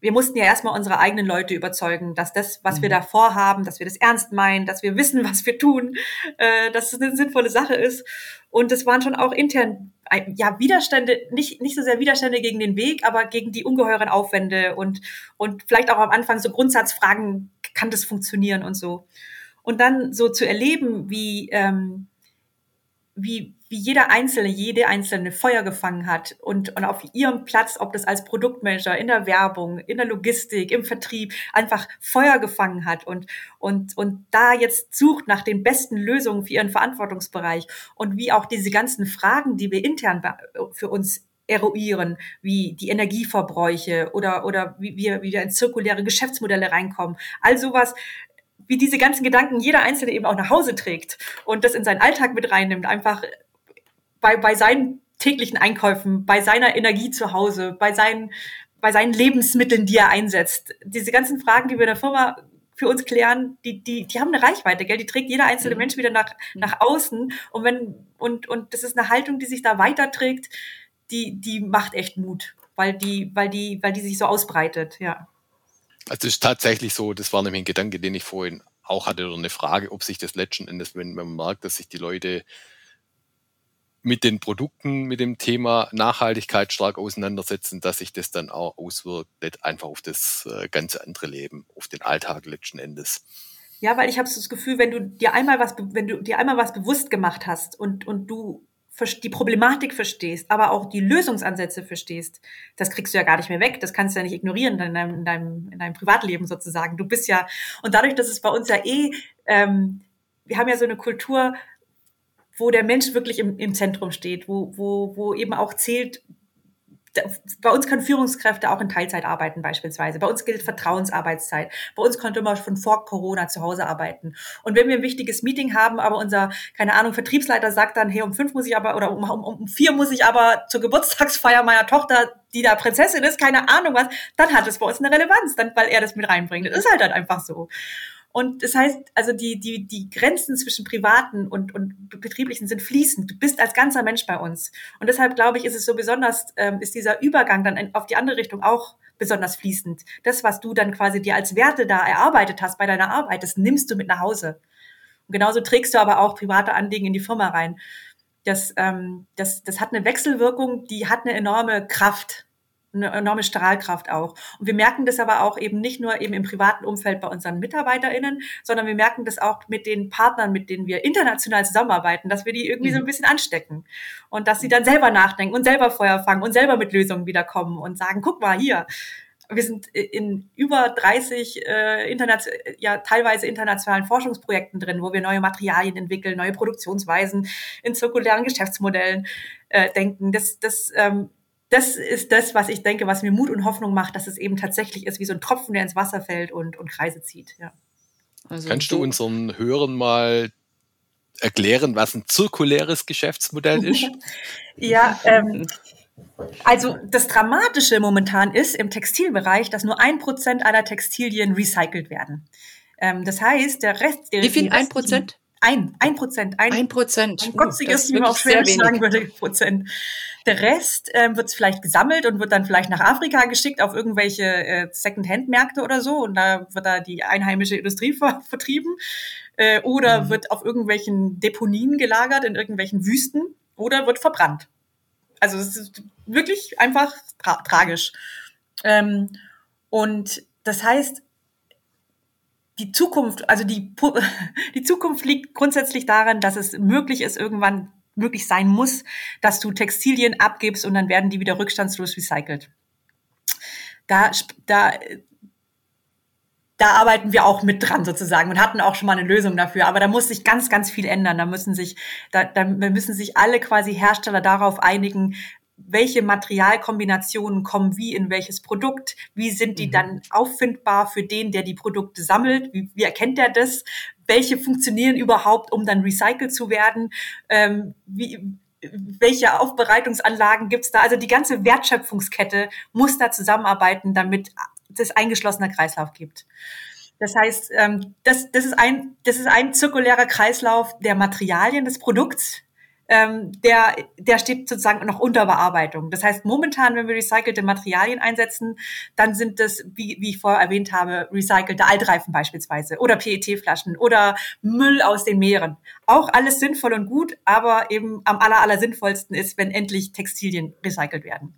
wir mussten ja erstmal unsere eigenen Leute überzeugen, dass das, was mhm. wir da vorhaben, dass wir das ernst meinen, dass wir wissen, was wir tun, äh, dass es eine sinnvolle Sache ist. Und es waren schon auch intern ja Widerstände, nicht nicht so sehr Widerstände gegen den Weg, aber gegen die ungeheuren Aufwände und und vielleicht auch am Anfang so Grundsatzfragen, kann das funktionieren und so. Und dann so zu erleben, wie, ähm, wie, wie jeder Einzelne, jede Einzelne Feuer gefangen hat und, und auf ihrem Platz, ob das als Produktmanager, in der Werbung, in der Logistik, im Vertrieb, einfach Feuer gefangen hat und, und, und da jetzt sucht nach den besten Lösungen für ihren Verantwortungsbereich und wie auch diese ganzen Fragen, die wir intern für uns eruieren, wie die Energieverbräuche oder, oder wie wir, wie wir in zirkuläre Geschäftsmodelle reinkommen. All sowas wie diese ganzen Gedanken jeder Einzelne eben auch nach Hause trägt und das in seinen Alltag mit reinnimmt, einfach bei, bei seinen täglichen Einkäufen, bei seiner Energie zu Hause, bei seinen, bei seinen Lebensmitteln, die er einsetzt. Diese ganzen Fragen, die wir in der Firma für uns klären, die, die, die haben eine Reichweite, gell? Die trägt jeder einzelne mhm. Mensch wieder nach, nach außen. Und wenn, und, und das ist eine Haltung, die sich da weiterträgt, die, die macht echt Mut, weil die, weil die, weil die sich so ausbreitet, ja. Also es ist tatsächlich so, das war nämlich ein Gedanke, den ich vorhin auch hatte, oder eine Frage, ob sich das letzten Endes, wenn, man merkt, dass sich die Leute mit den Produkten, mit dem Thema Nachhaltigkeit stark auseinandersetzen, dass sich das dann auch auswirkt, nicht einfach auf das äh, ganze andere Leben, auf den Alltag letzten Endes. Ja, weil ich habe das Gefühl, wenn du dir einmal was, wenn du dir einmal was bewusst gemacht hast und, und du die Problematik verstehst, aber auch die Lösungsansätze verstehst, das kriegst du ja gar nicht mehr weg. Das kannst du ja nicht ignorieren in deinem, in deinem, in deinem Privatleben sozusagen. Du bist ja, und dadurch, dass es bei uns ja eh, ähm, wir haben ja so eine Kultur, wo der Mensch wirklich im, im Zentrum steht, wo, wo, wo eben auch zählt, bei uns können Führungskräfte auch in Teilzeit arbeiten beispielsweise. Bei uns gilt Vertrauensarbeitszeit. Bei uns konnte man schon vor Corona zu Hause arbeiten. Und wenn wir ein wichtiges Meeting haben, aber unser, keine Ahnung, Vertriebsleiter sagt dann, hey, um fünf muss ich aber, oder um, um, um vier muss ich aber zur Geburtstagsfeier meiner Tochter, die da Prinzessin ist, keine Ahnung was, dann hat es bei uns eine Relevanz, dann, weil er das mit reinbringt. Das ist halt dann einfach so. Und das heißt, also die, die, die Grenzen zwischen privaten und, und betrieblichen sind fließend. Du bist als ganzer Mensch bei uns. Und deshalb glaube ich, ist es so besonders, ähm, ist dieser Übergang dann auf die andere Richtung auch besonders fließend. Das, was du dann quasi dir als Werte da erarbeitet hast bei deiner Arbeit, das nimmst du mit nach Hause. Und genauso trägst du aber auch private Anliegen in die Firma rein. Das, ähm, das, das hat eine Wechselwirkung, die hat eine enorme Kraft eine enorme Strahlkraft auch. Und wir merken das aber auch eben nicht nur eben im privaten Umfeld bei unseren MitarbeiterInnen, sondern wir merken das auch mit den Partnern, mit denen wir international zusammenarbeiten, dass wir die irgendwie mhm. so ein bisschen anstecken. Und dass sie dann selber nachdenken und selber Feuer fangen und selber mit Lösungen wiederkommen und sagen, guck mal hier, wir sind in über 30 äh, internation ja teilweise internationalen Forschungsprojekten drin, wo wir neue Materialien entwickeln, neue Produktionsweisen in zirkulären Geschäftsmodellen äh, denken. Das, das ähm, das ist das, was ich denke, was mir Mut und Hoffnung macht, dass es eben tatsächlich ist wie so ein Tropfen, der ins Wasser fällt und, und Kreise zieht. Ja. Also Kannst du unseren Hörern mal erklären, was ein zirkuläres Geschäftsmodell ist? ja, ähm, also das Dramatische momentan ist im Textilbereich, dass nur ein Prozent aller Textilien recycelt werden. Ähm, das heißt, der Rest... Der Wie viel? Ein Prozent? Ein, ein Prozent. Ein, ein Prozent. Ein Gotziges, wie man auch schwer sagen würde, Prozent. Der Rest äh, wird vielleicht gesammelt und wird dann vielleicht nach Afrika geschickt auf irgendwelche äh, Second-Hand-Märkte oder so und da wird da die einheimische Industrie ver vertrieben äh, oder mhm. wird auf irgendwelchen Deponien gelagert in irgendwelchen Wüsten oder wird verbrannt. Also es ist wirklich einfach tra tragisch. Ähm, und das heißt, die Zukunft, also die, die Zukunft liegt grundsätzlich daran, dass es möglich ist, irgendwann möglich sein muss, dass du Textilien abgibst und dann werden die wieder rückstandslos recycelt. Da, da, da arbeiten wir auch mit dran sozusagen und hatten auch schon mal eine Lösung dafür. Aber da muss sich ganz, ganz viel ändern. Da müssen sich, da, da müssen sich alle quasi Hersteller darauf einigen, welche Materialkombinationen kommen wie in welches Produkt, wie sind die mhm. dann auffindbar für den, der die Produkte sammelt, wie, wie erkennt er das, welche funktionieren überhaupt, um dann recycelt zu werden, ähm, wie, welche Aufbereitungsanlagen gibt's da? Also die ganze Wertschöpfungskette muss da zusammenarbeiten, damit es eingeschlossener Kreislauf gibt. Das heißt, ähm, das, das, ist ein, das ist ein zirkulärer Kreislauf der Materialien des Produkts, ähm, der, der steht sozusagen noch unter Bearbeitung. Das heißt, momentan, wenn wir recycelte Materialien einsetzen, dann sind das, wie, wie ich vorher erwähnt habe, recycelte Altreifen beispielsweise oder PET-Flaschen oder Müll aus den Meeren. Auch alles sinnvoll und gut, aber eben am aller, aller sinnvollsten ist, wenn endlich Textilien recycelt werden.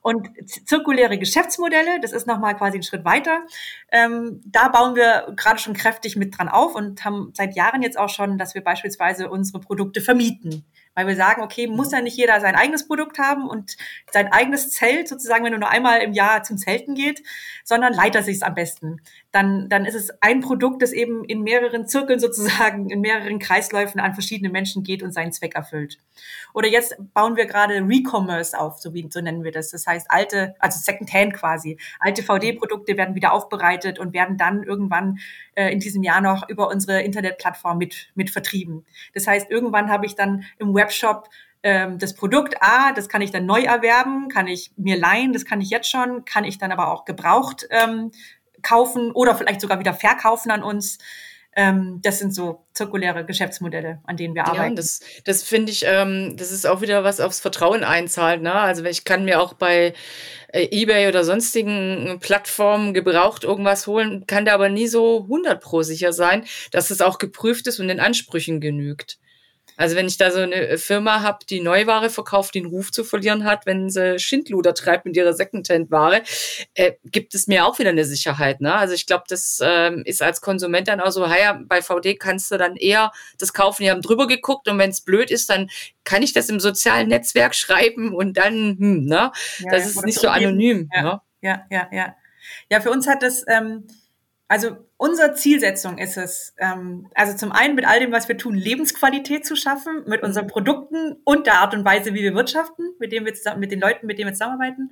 Und zirkuläre Geschäftsmodelle, das ist nochmal quasi ein Schritt weiter. Ähm, da bauen wir gerade schon kräftig mit dran auf und haben seit Jahren jetzt auch schon, dass wir beispielsweise unsere Produkte vermieten Weil wir sagen, okay, muss ja nicht jeder sein eigenes Produkt haben und sein eigenes Zelt sozusagen, wenn du nur einmal im Jahr zum Zelten geht, sondern leitet sich am besten. Dann, dann ist es ein Produkt, das eben in mehreren Zirkeln sozusagen, in mehreren Kreisläufen an verschiedene Menschen geht und seinen Zweck erfüllt. Oder jetzt bauen wir gerade Recommerce auf, so wie so nennen wir das. Das heißt alte, also Secondhand quasi. Alte VD-Produkte werden wieder aufbereitet und werden dann irgendwann äh, in diesem Jahr noch über unsere Internetplattform mit, mit vertrieben. Das heißt, irgendwann habe ich dann im Webshop ähm, das Produkt A, das kann ich dann neu erwerben, kann ich mir leihen, das kann ich jetzt schon, kann ich dann aber auch gebraucht ähm, kaufen oder vielleicht sogar wieder verkaufen an uns. Ähm, das sind so zirkuläre Geschäftsmodelle, an denen wir arbeiten. Ja, das, das finde ich, ähm, das ist auch wieder was aufs Vertrauen einzahlt. Ne? Also ich kann mir auch bei äh, eBay oder sonstigen Plattformen gebraucht irgendwas holen, kann da aber nie so 100 pro sicher sein, dass es auch geprüft ist und den Ansprüchen genügt. Also wenn ich da so eine Firma habe, die Neuware verkauft, den Ruf zu verlieren hat, wenn sie Schindluder treibt mit ihrer Secondhand-Ware, äh, gibt es mir auch wieder eine Sicherheit. Ne? Also ich glaube, das ähm, ist als Konsument dann auch so, ja, bei VD kannst du dann eher das kaufen, die haben drüber geguckt und wenn es blöd ist, dann kann ich das im sozialen Netzwerk schreiben und dann, hm, ne? Ja, das ist nicht so anonym. Ja, ne? ja, ja, ja. Ja, für uns hat das, ähm, also unsere Zielsetzung ist es, ähm, also zum einen mit all dem, was wir tun, Lebensqualität zu schaffen, mit unseren mhm. Produkten und der Art und Weise, wie wir wirtschaften, mit dem wir zusammen, mit den Leuten, mit denen wir zusammenarbeiten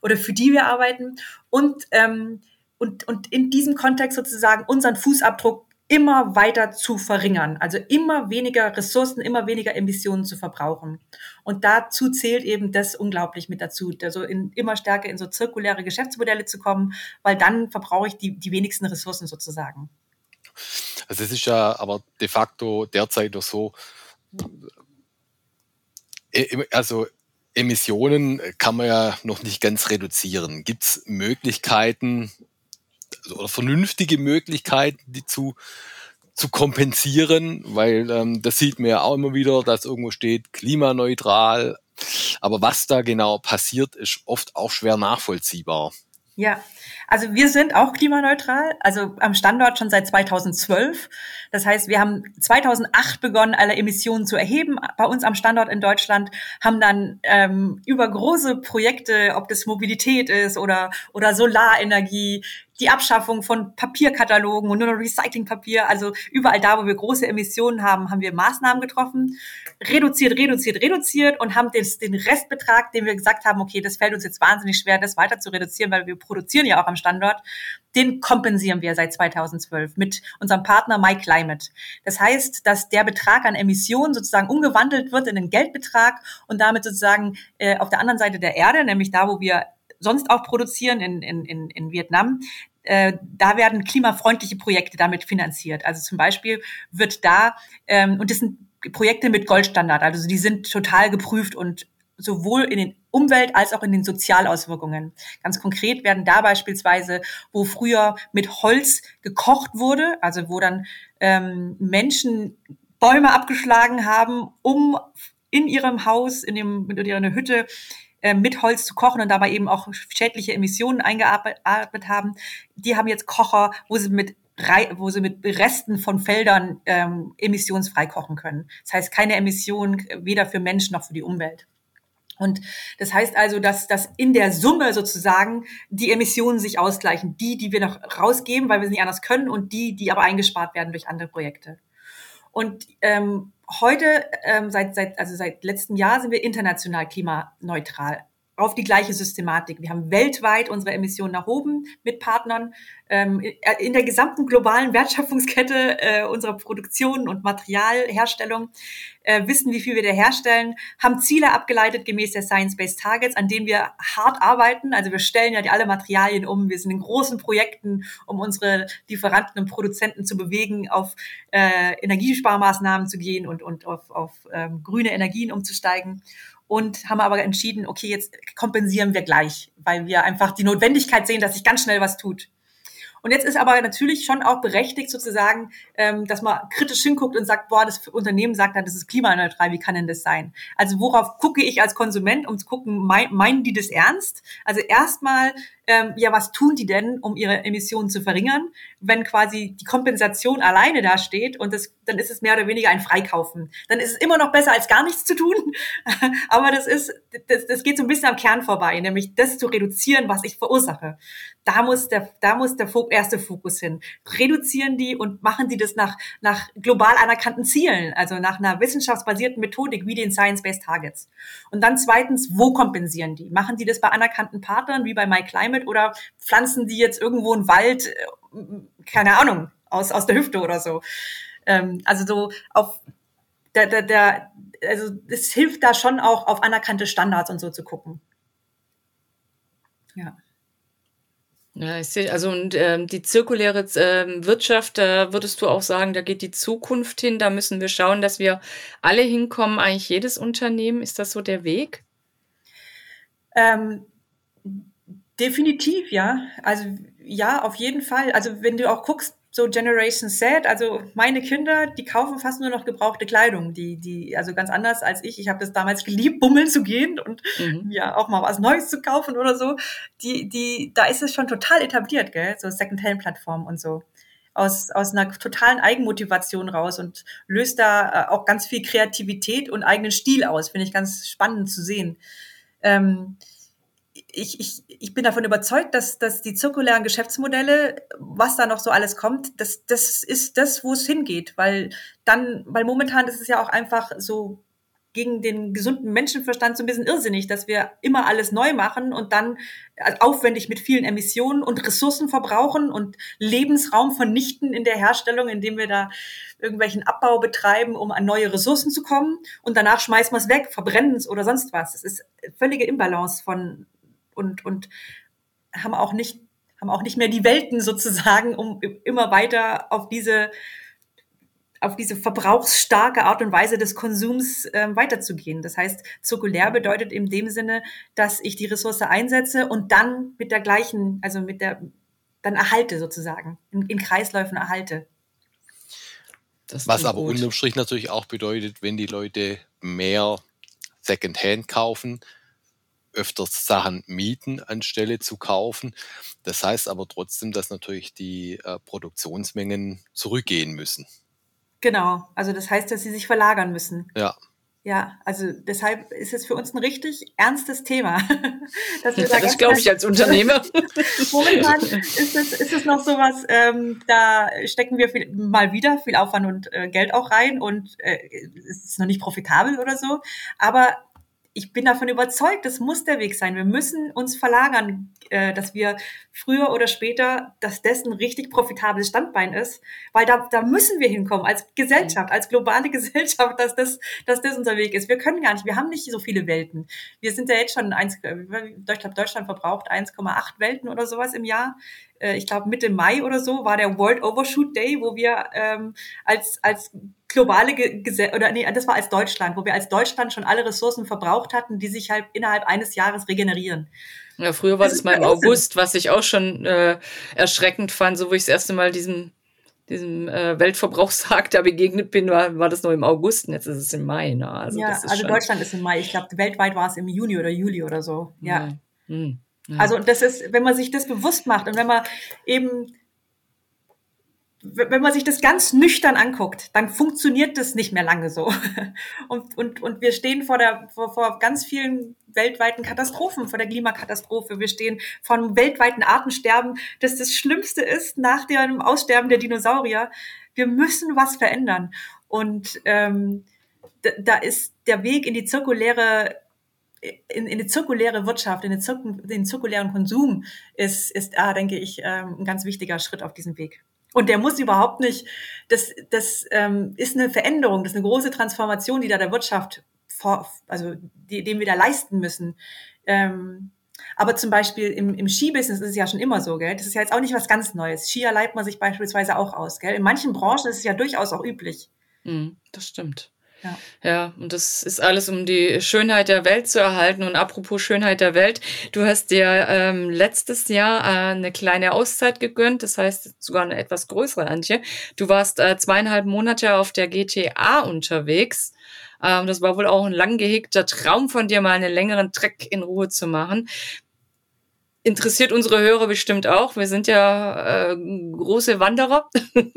oder für die wir arbeiten und ähm, und, und in diesem Kontext sozusagen unseren Fußabdruck immer weiter zu verringern, also immer weniger Ressourcen, immer weniger Emissionen zu verbrauchen. Und dazu zählt eben das unglaublich mit dazu, also in, immer stärker in so zirkuläre Geschäftsmodelle zu kommen, weil dann verbrauche ich die, die wenigsten Ressourcen sozusagen. Also es ist ja aber de facto derzeit noch so, äh, also Emissionen kann man ja noch nicht ganz reduzieren. Gibt es Möglichkeiten, oder vernünftige Möglichkeiten, die zu, zu kompensieren, weil ähm, das sieht man ja auch immer wieder, dass irgendwo steht klimaneutral. Aber was da genau passiert, ist oft auch schwer nachvollziehbar. Ja, also wir sind auch klimaneutral, also am Standort schon seit 2012. Das heißt, wir haben 2008 begonnen, alle Emissionen zu erheben bei uns am Standort in Deutschland, haben dann ähm, über große Projekte, ob das Mobilität ist oder, oder Solarenergie, die Abschaffung von Papierkatalogen und nur noch Recyclingpapier. Also überall da, wo wir große Emissionen haben, haben wir Maßnahmen getroffen, reduziert, reduziert, reduziert und haben den, den Restbetrag, den wir gesagt haben, okay, das fällt uns jetzt wahnsinnig schwer, das weiter zu reduzieren, weil wir produzieren ja auch am Standort, den kompensieren wir seit 2012 mit unserem Partner MyClimate. Das heißt, dass der Betrag an Emissionen sozusagen umgewandelt wird in einen Geldbetrag und damit sozusagen äh, auf der anderen Seite der Erde, nämlich da, wo wir sonst auch produzieren in, in, in, in Vietnam, äh, da werden klimafreundliche Projekte damit finanziert. Also zum Beispiel wird da, ähm, und das sind Projekte mit Goldstandard, also die sind total geprüft und sowohl in den Umwelt- als auch in den Sozialauswirkungen. Ganz konkret werden da beispielsweise, wo früher mit Holz gekocht wurde, also wo dann ähm, Menschen Bäume abgeschlagen haben, um in ihrem Haus, in, dem, in ihrer Hütte mit Holz zu kochen und dabei eben auch schädliche Emissionen eingeatmet haben. Die haben jetzt Kocher, wo sie mit wo sie mit Resten von Feldern ähm, emissionsfrei kochen können. Das heißt, keine Emissionen weder für Menschen noch für die Umwelt. Und das heißt also, dass, dass in der Summe sozusagen die Emissionen sich ausgleichen. Die, die wir noch rausgeben, weil wir es nicht anders können und die, die aber eingespart werden durch andere Projekte. Und ähm, heute, ähm, seit, seit, also seit letztem Jahr sind wir international klimaneutral auf die gleiche Systematik. Wir haben weltweit unsere Emissionen erhoben mit Partnern ähm, in der gesamten globalen Wertschöpfungskette äh, unserer Produktion und Materialherstellung, äh, wissen, wie viel wir da herstellen, haben Ziele abgeleitet gemäß der Science-Based Targets, an denen wir hart arbeiten. Also wir stellen ja alle Materialien um. Wir sind in großen Projekten, um unsere Lieferanten und Produzenten zu bewegen, auf äh, Energiesparmaßnahmen zu gehen und, und auf, auf ähm, grüne Energien umzusteigen und haben aber entschieden, okay, jetzt kompensieren wir gleich, weil wir einfach die Notwendigkeit sehen, dass sich ganz schnell was tut. Und jetzt ist aber natürlich schon auch berechtigt sozusagen, ähm, dass man kritisch hinguckt und sagt, boah, das Unternehmen sagt dann, das ist klimaneutral, wie kann denn das sein? Also worauf gucke ich als Konsument, um zu gucken, mein, meinen die das ernst? Also erstmal ähm, ja, was tun die denn, um ihre Emissionen zu verringern, wenn quasi die Kompensation alleine da steht und das, dann ist es mehr oder weniger ein Freikaufen. Dann ist es immer noch besser, als gar nichts zu tun. Aber das ist, das, das geht so ein bisschen am Kern vorbei, nämlich das zu reduzieren, was ich verursache. Da muss der, da muss der erste Fokus hin. Reduzieren die und machen die das nach, nach global anerkannten Zielen, also nach einer wissenschaftsbasierten Methodik wie den Science-Based Targets. Und dann zweitens, wo kompensieren die? Machen die das bei anerkannten Partnern wie bei MyClimate oder pflanzen die jetzt irgendwo einen Wald, äh, keine Ahnung, aus, aus der Hüfte oder so? Ähm, also so auf der, der, der, also es hilft da schon auch auf anerkannte Standards und so zu gucken. Ja. Ja, ich sehe, also und ähm, die zirkuläre ähm, Wirtschaft, da würdest du auch sagen, da geht die Zukunft hin, da müssen wir schauen, dass wir alle hinkommen, eigentlich jedes Unternehmen. Ist das so der Weg? Ähm, definitiv, ja. Also ja, auf jeden Fall. Also wenn du auch guckst, so Generation Z, also meine Kinder, die kaufen fast nur noch gebrauchte Kleidung, die, die, also ganz anders als ich. Ich habe das damals geliebt, bummeln zu gehen und mhm. ja auch mal was Neues zu kaufen oder so. Die, die, da ist es schon total etabliert, gell, so Second-Hand-Plattformen und so. Aus, aus einer totalen Eigenmotivation raus und löst da äh, auch ganz viel Kreativität und eigenen Stil aus. Finde ich ganz spannend zu sehen. Ähm, ich, ich, ich bin davon überzeugt, dass, dass die zirkulären Geschäftsmodelle, was da noch so alles kommt, das, das ist das, wo es hingeht. Weil dann, weil momentan ist es ja auch einfach so gegen den gesunden Menschenverstand so ein bisschen irrsinnig, dass wir immer alles neu machen und dann aufwendig mit vielen Emissionen und Ressourcen verbrauchen und Lebensraum vernichten in der Herstellung, indem wir da irgendwelchen Abbau betreiben, um an neue Ressourcen zu kommen und danach schmeißen wir es weg, verbrennen es oder sonst was. Das ist völlige Imbalance von und, und haben auch nicht, haben auch nicht mehr die Welten sozusagen, um immer weiter auf diese, auf diese verbrauchsstarke Art und Weise des Konsums äh, weiterzugehen. Das heißt, zirkulär bedeutet in dem Sinne, dass ich die Ressource einsetze und dann mit der gleichen, also mit der, dann erhalte sozusagen, in, in Kreisläufen erhalte. Was aber gut. unterm Strich natürlich auch bedeutet, wenn die Leute mehr Secondhand kaufen, öfters Sachen mieten, anstelle zu kaufen. Das heißt aber trotzdem, dass natürlich die äh, Produktionsmengen zurückgehen müssen. Genau, also das heißt, dass sie sich verlagern müssen. Ja. Ja, also deshalb ist es für uns ein richtig ernstes Thema. das da das glaube ich als Unternehmer. Momentan ist es, ist es noch sowas, ähm, da stecken wir viel, mal wieder viel Aufwand und äh, Geld auch rein und äh, es ist noch nicht profitabel oder so. Aber ich bin davon überzeugt, das muss der Weg sein. Wir müssen uns verlagern, äh, dass wir früher oder später, dass das ein richtig profitables Standbein ist, weil da, da müssen wir hinkommen als Gesellschaft, als globale Gesellschaft, dass das, dass das unser Weg ist. Wir können gar nicht, wir haben nicht so viele Welten. Wir sind ja jetzt schon eins, Deutschland, Deutschland verbraucht 1,8 Welten oder sowas im Jahr. Äh, ich glaube Mitte Mai oder so war der World Overshoot Day, wo wir ähm, als, als globale Gesellschaft, oder nee, das war als Deutschland, wo wir als Deutschland schon alle Ressourcen verbraucht hatten, die sich halt innerhalb eines Jahres regenerieren. Ja, früher war das, das mal im August, was ich auch schon äh, erschreckend fand, so wo ich das erste Mal diesem diesem äh, Weltverbrauchstag da begegnet bin, war, war das noch im August und jetzt ist es im Mai. Ne? Also ja, also Deutschland ist im Mai. Ich glaube, weltweit war es im Juni oder Juli oder so. Ja. ja. Hm. ja. Also das ist, wenn man sich das bewusst macht und wenn man eben wenn man sich das ganz nüchtern anguckt, dann funktioniert das nicht mehr lange so. Und, und, und wir stehen vor, der, vor, vor ganz vielen weltweiten Katastrophen, vor der Klimakatastrophe. Wir stehen vor einem weltweiten Artensterben, das das Schlimmste ist nach dem Aussterben der Dinosaurier. Wir müssen was verändern. Und ähm, da ist der Weg in die zirkuläre in, in die zirkuläre Wirtschaft, in den, Zirk den zirkulären Konsum ist, ist ah, denke ich, ähm, ein ganz wichtiger Schritt auf diesem Weg. Und der muss überhaupt nicht, das, das ähm, ist eine Veränderung, das ist eine große Transformation, die da der Wirtschaft, vor, also die, dem wir da leisten müssen. Ähm, aber zum Beispiel im, im Skibusiness ist es ja schon immer so, gell? Das ist ja jetzt auch nicht was ganz Neues. Skier leiht man sich beispielsweise auch aus, gell? In manchen Branchen ist es ja durchaus auch üblich. Mm, das stimmt. Ja. ja, und das ist alles, um die Schönheit der Welt zu erhalten. Und apropos Schönheit der Welt, du hast dir ähm, letztes Jahr äh, eine kleine Auszeit gegönnt, das heißt sogar eine etwas größere, Antje. Du warst äh, zweieinhalb Monate auf der GTA unterwegs. Ähm, das war wohl auch ein lang gehegter Traum von dir, mal einen längeren Trek in Ruhe zu machen. Interessiert unsere Hörer bestimmt auch. Wir sind ja äh, große Wanderer.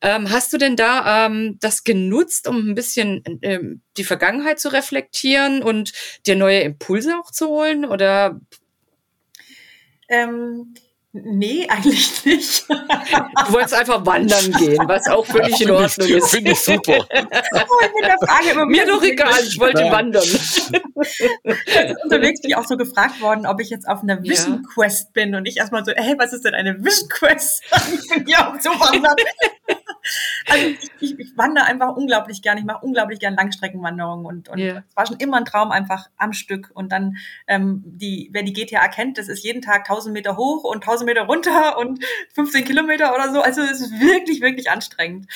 Ja. ähm, hast du denn da ähm, das genutzt, um ein bisschen ähm, die Vergangenheit zu reflektieren und dir neue Impulse auch zu holen? Oder? Nee, eigentlich nicht. Du wolltest einfach wandern gehen, was auch völlig in Ordnung ich, ist. Finde ich super. Frage, Mir doch egal, ich wollte ja. wandern. unterwegs bin ich auch so gefragt worden, ob ich jetzt auf einer Vision Quest bin und ich erstmal so, hey, was ist denn eine Vision Quest? Ich bin ja auch so wandern. Also ich, ich, ich wandere einfach unglaublich gern. Ich mache unglaublich gern Langstreckenwanderungen und, und yeah. es war schon immer ein Traum einfach am Stück. Und dann, ähm, die, wer die GTA kennt, das ist jeden Tag 1000 Meter hoch und 1000 Meter runter und 15 Kilometer oder so. Also es ist wirklich, wirklich anstrengend.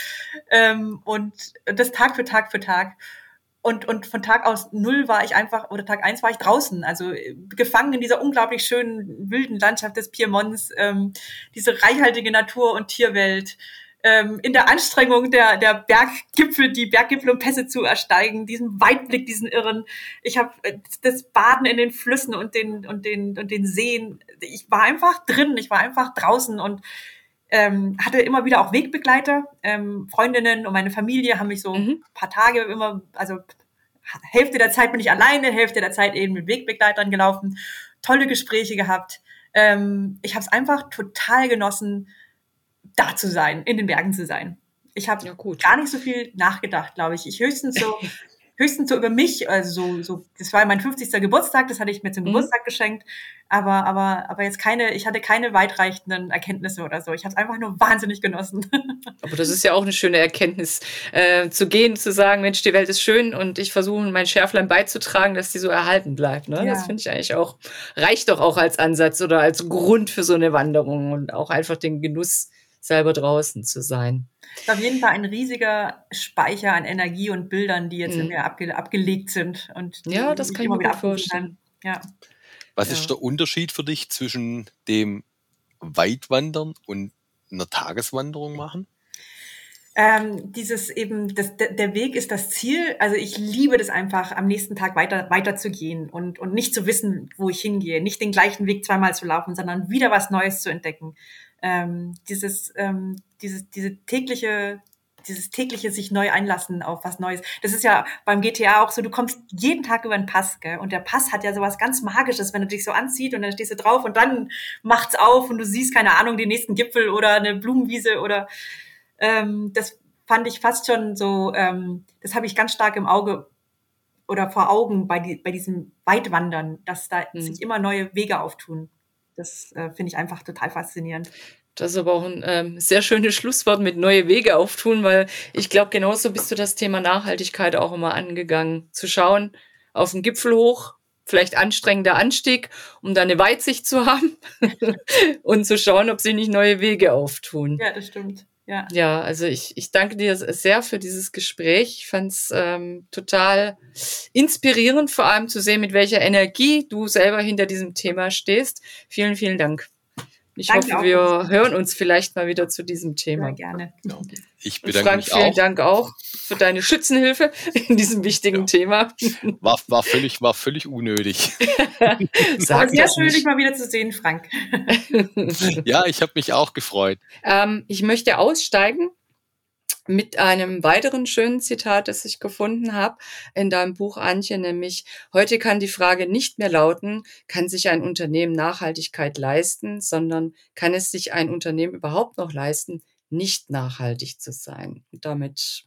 Ähm, und das Tag für Tag für Tag. Und, und von Tag aus null war ich einfach, oder Tag eins war ich draußen, also gefangen in dieser unglaublich schönen, wilden Landschaft des Piemonts, ähm, diese reichhaltige Natur und Tierwelt ähm, in der Anstrengung der, der Berggipfel, die Berggipfel und Pässe zu ersteigen, diesen Weitblick, diesen Irren. Ich habe äh, das Baden in den Flüssen und den, und, den, und den Seen. Ich war einfach drin, ich war einfach draußen und ähm, hatte immer wieder auch Wegbegleiter. Ähm, Freundinnen und meine Familie haben mich so mhm. paar Tage immer, also Hälfte der Zeit bin ich alleine, Hälfte der Zeit eben mit Wegbegleitern gelaufen, tolle Gespräche gehabt. Ähm, ich habe es einfach total genossen, da zu sein, in den Bergen zu sein. Ich habe ja, gar nicht so viel nachgedacht, glaube ich. Ich höchstens so, höchstens so über mich, also so, so, das war mein 50. Geburtstag, das hatte ich mir zum mhm. Geburtstag geschenkt, aber, aber, aber jetzt keine, ich hatte keine weitreichenden Erkenntnisse oder so. Ich habe es einfach nur wahnsinnig genossen. Aber das ist ja auch eine schöne Erkenntnis, äh, zu gehen, zu sagen, Mensch, die Welt ist schön und ich versuche mein Schärflein beizutragen, dass die so erhalten bleibt. Ne? Ja. Das finde ich eigentlich auch, reicht doch auch als Ansatz oder als Grund für so eine Wanderung und auch einfach den Genuss selber draußen zu sein. Das ist auf jeden Fall ein riesiger Speicher an Energie und Bildern, die jetzt mhm. in mir abge abgelegt sind. Und ja, das kann ich mir gut vorstellen. Ja. Was ja. ist der Unterschied für dich zwischen dem Weitwandern und einer Tageswanderung machen? ähm, dieses eben, das, der Weg ist das Ziel. Also ich liebe das einfach, am nächsten Tag weiter, weiter zu gehen und, und nicht zu wissen, wo ich hingehe, nicht den gleichen Weg zweimal zu laufen, sondern wieder was Neues zu entdecken ähm, dieses, ähm, dieses, diese tägliche dieses tägliche sich neu einlassen auf was Neues. Das ist ja beim GTA auch so, du kommst jeden Tag über einen Pass, gell? Und der Pass hat ja sowas ganz Magisches, wenn du dich so anzieht und dann stehst du drauf und dann macht's auf und du siehst, keine Ahnung, den nächsten Gipfel oder eine Blumenwiese oder ähm, das fand ich fast schon so, ähm, das habe ich ganz stark im Auge oder vor Augen bei, die, bei diesem Weitwandern, dass da mhm. sich immer neue Wege auftun. Das äh, finde ich einfach total faszinierend. Das ist aber auch ein ähm, sehr schönes Schlusswort mit neue Wege auftun, weil ich glaube, genauso bist du das Thema Nachhaltigkeit auch immer angegangen. Zu schauen, auf den Gipfel hoch, vielleicht anstrengender Anstieg, um da eine Weitsicht zu haben und zu schauen, ob sie nicht neue Wege auftun. Ja, das stimmt. Ja, ja also ich, ich danke dir sehr für dieses Gespräch. Ich fand es ähm, total inspirierend, vor allem zu sehen, mit welcher Energie du selber hinter diesem Thema stehst. Vielen, vielen Dank. Ich Danke hoffe, wir hören uns vielleicht mal wieder zu diesem Thema. Sehr gerne. Ich bedanke Frank, mich vielen auch. Dank auch für deine Schützenhilfe in diesem wichtigen ja. Thema. War, war, völlig, war völlig unnötig. Sag sehr schön, dich mal wieder zu sehen, Frank. ja, ich habe mich auch gefreut. Ähm, ich möchte aussteigen mit einem weiteren schönen Zitat, das ich gefunden habe in deinem Buch, Antje, nämlich, heute kann die Frage nicht mehr lauten, kann sich ein Unternehmen Nachhaltigkeit leisten, sondern kann es sich ein Unternehmen überhaupt noch leisten, nicht nachhaltig zu sein? Und damit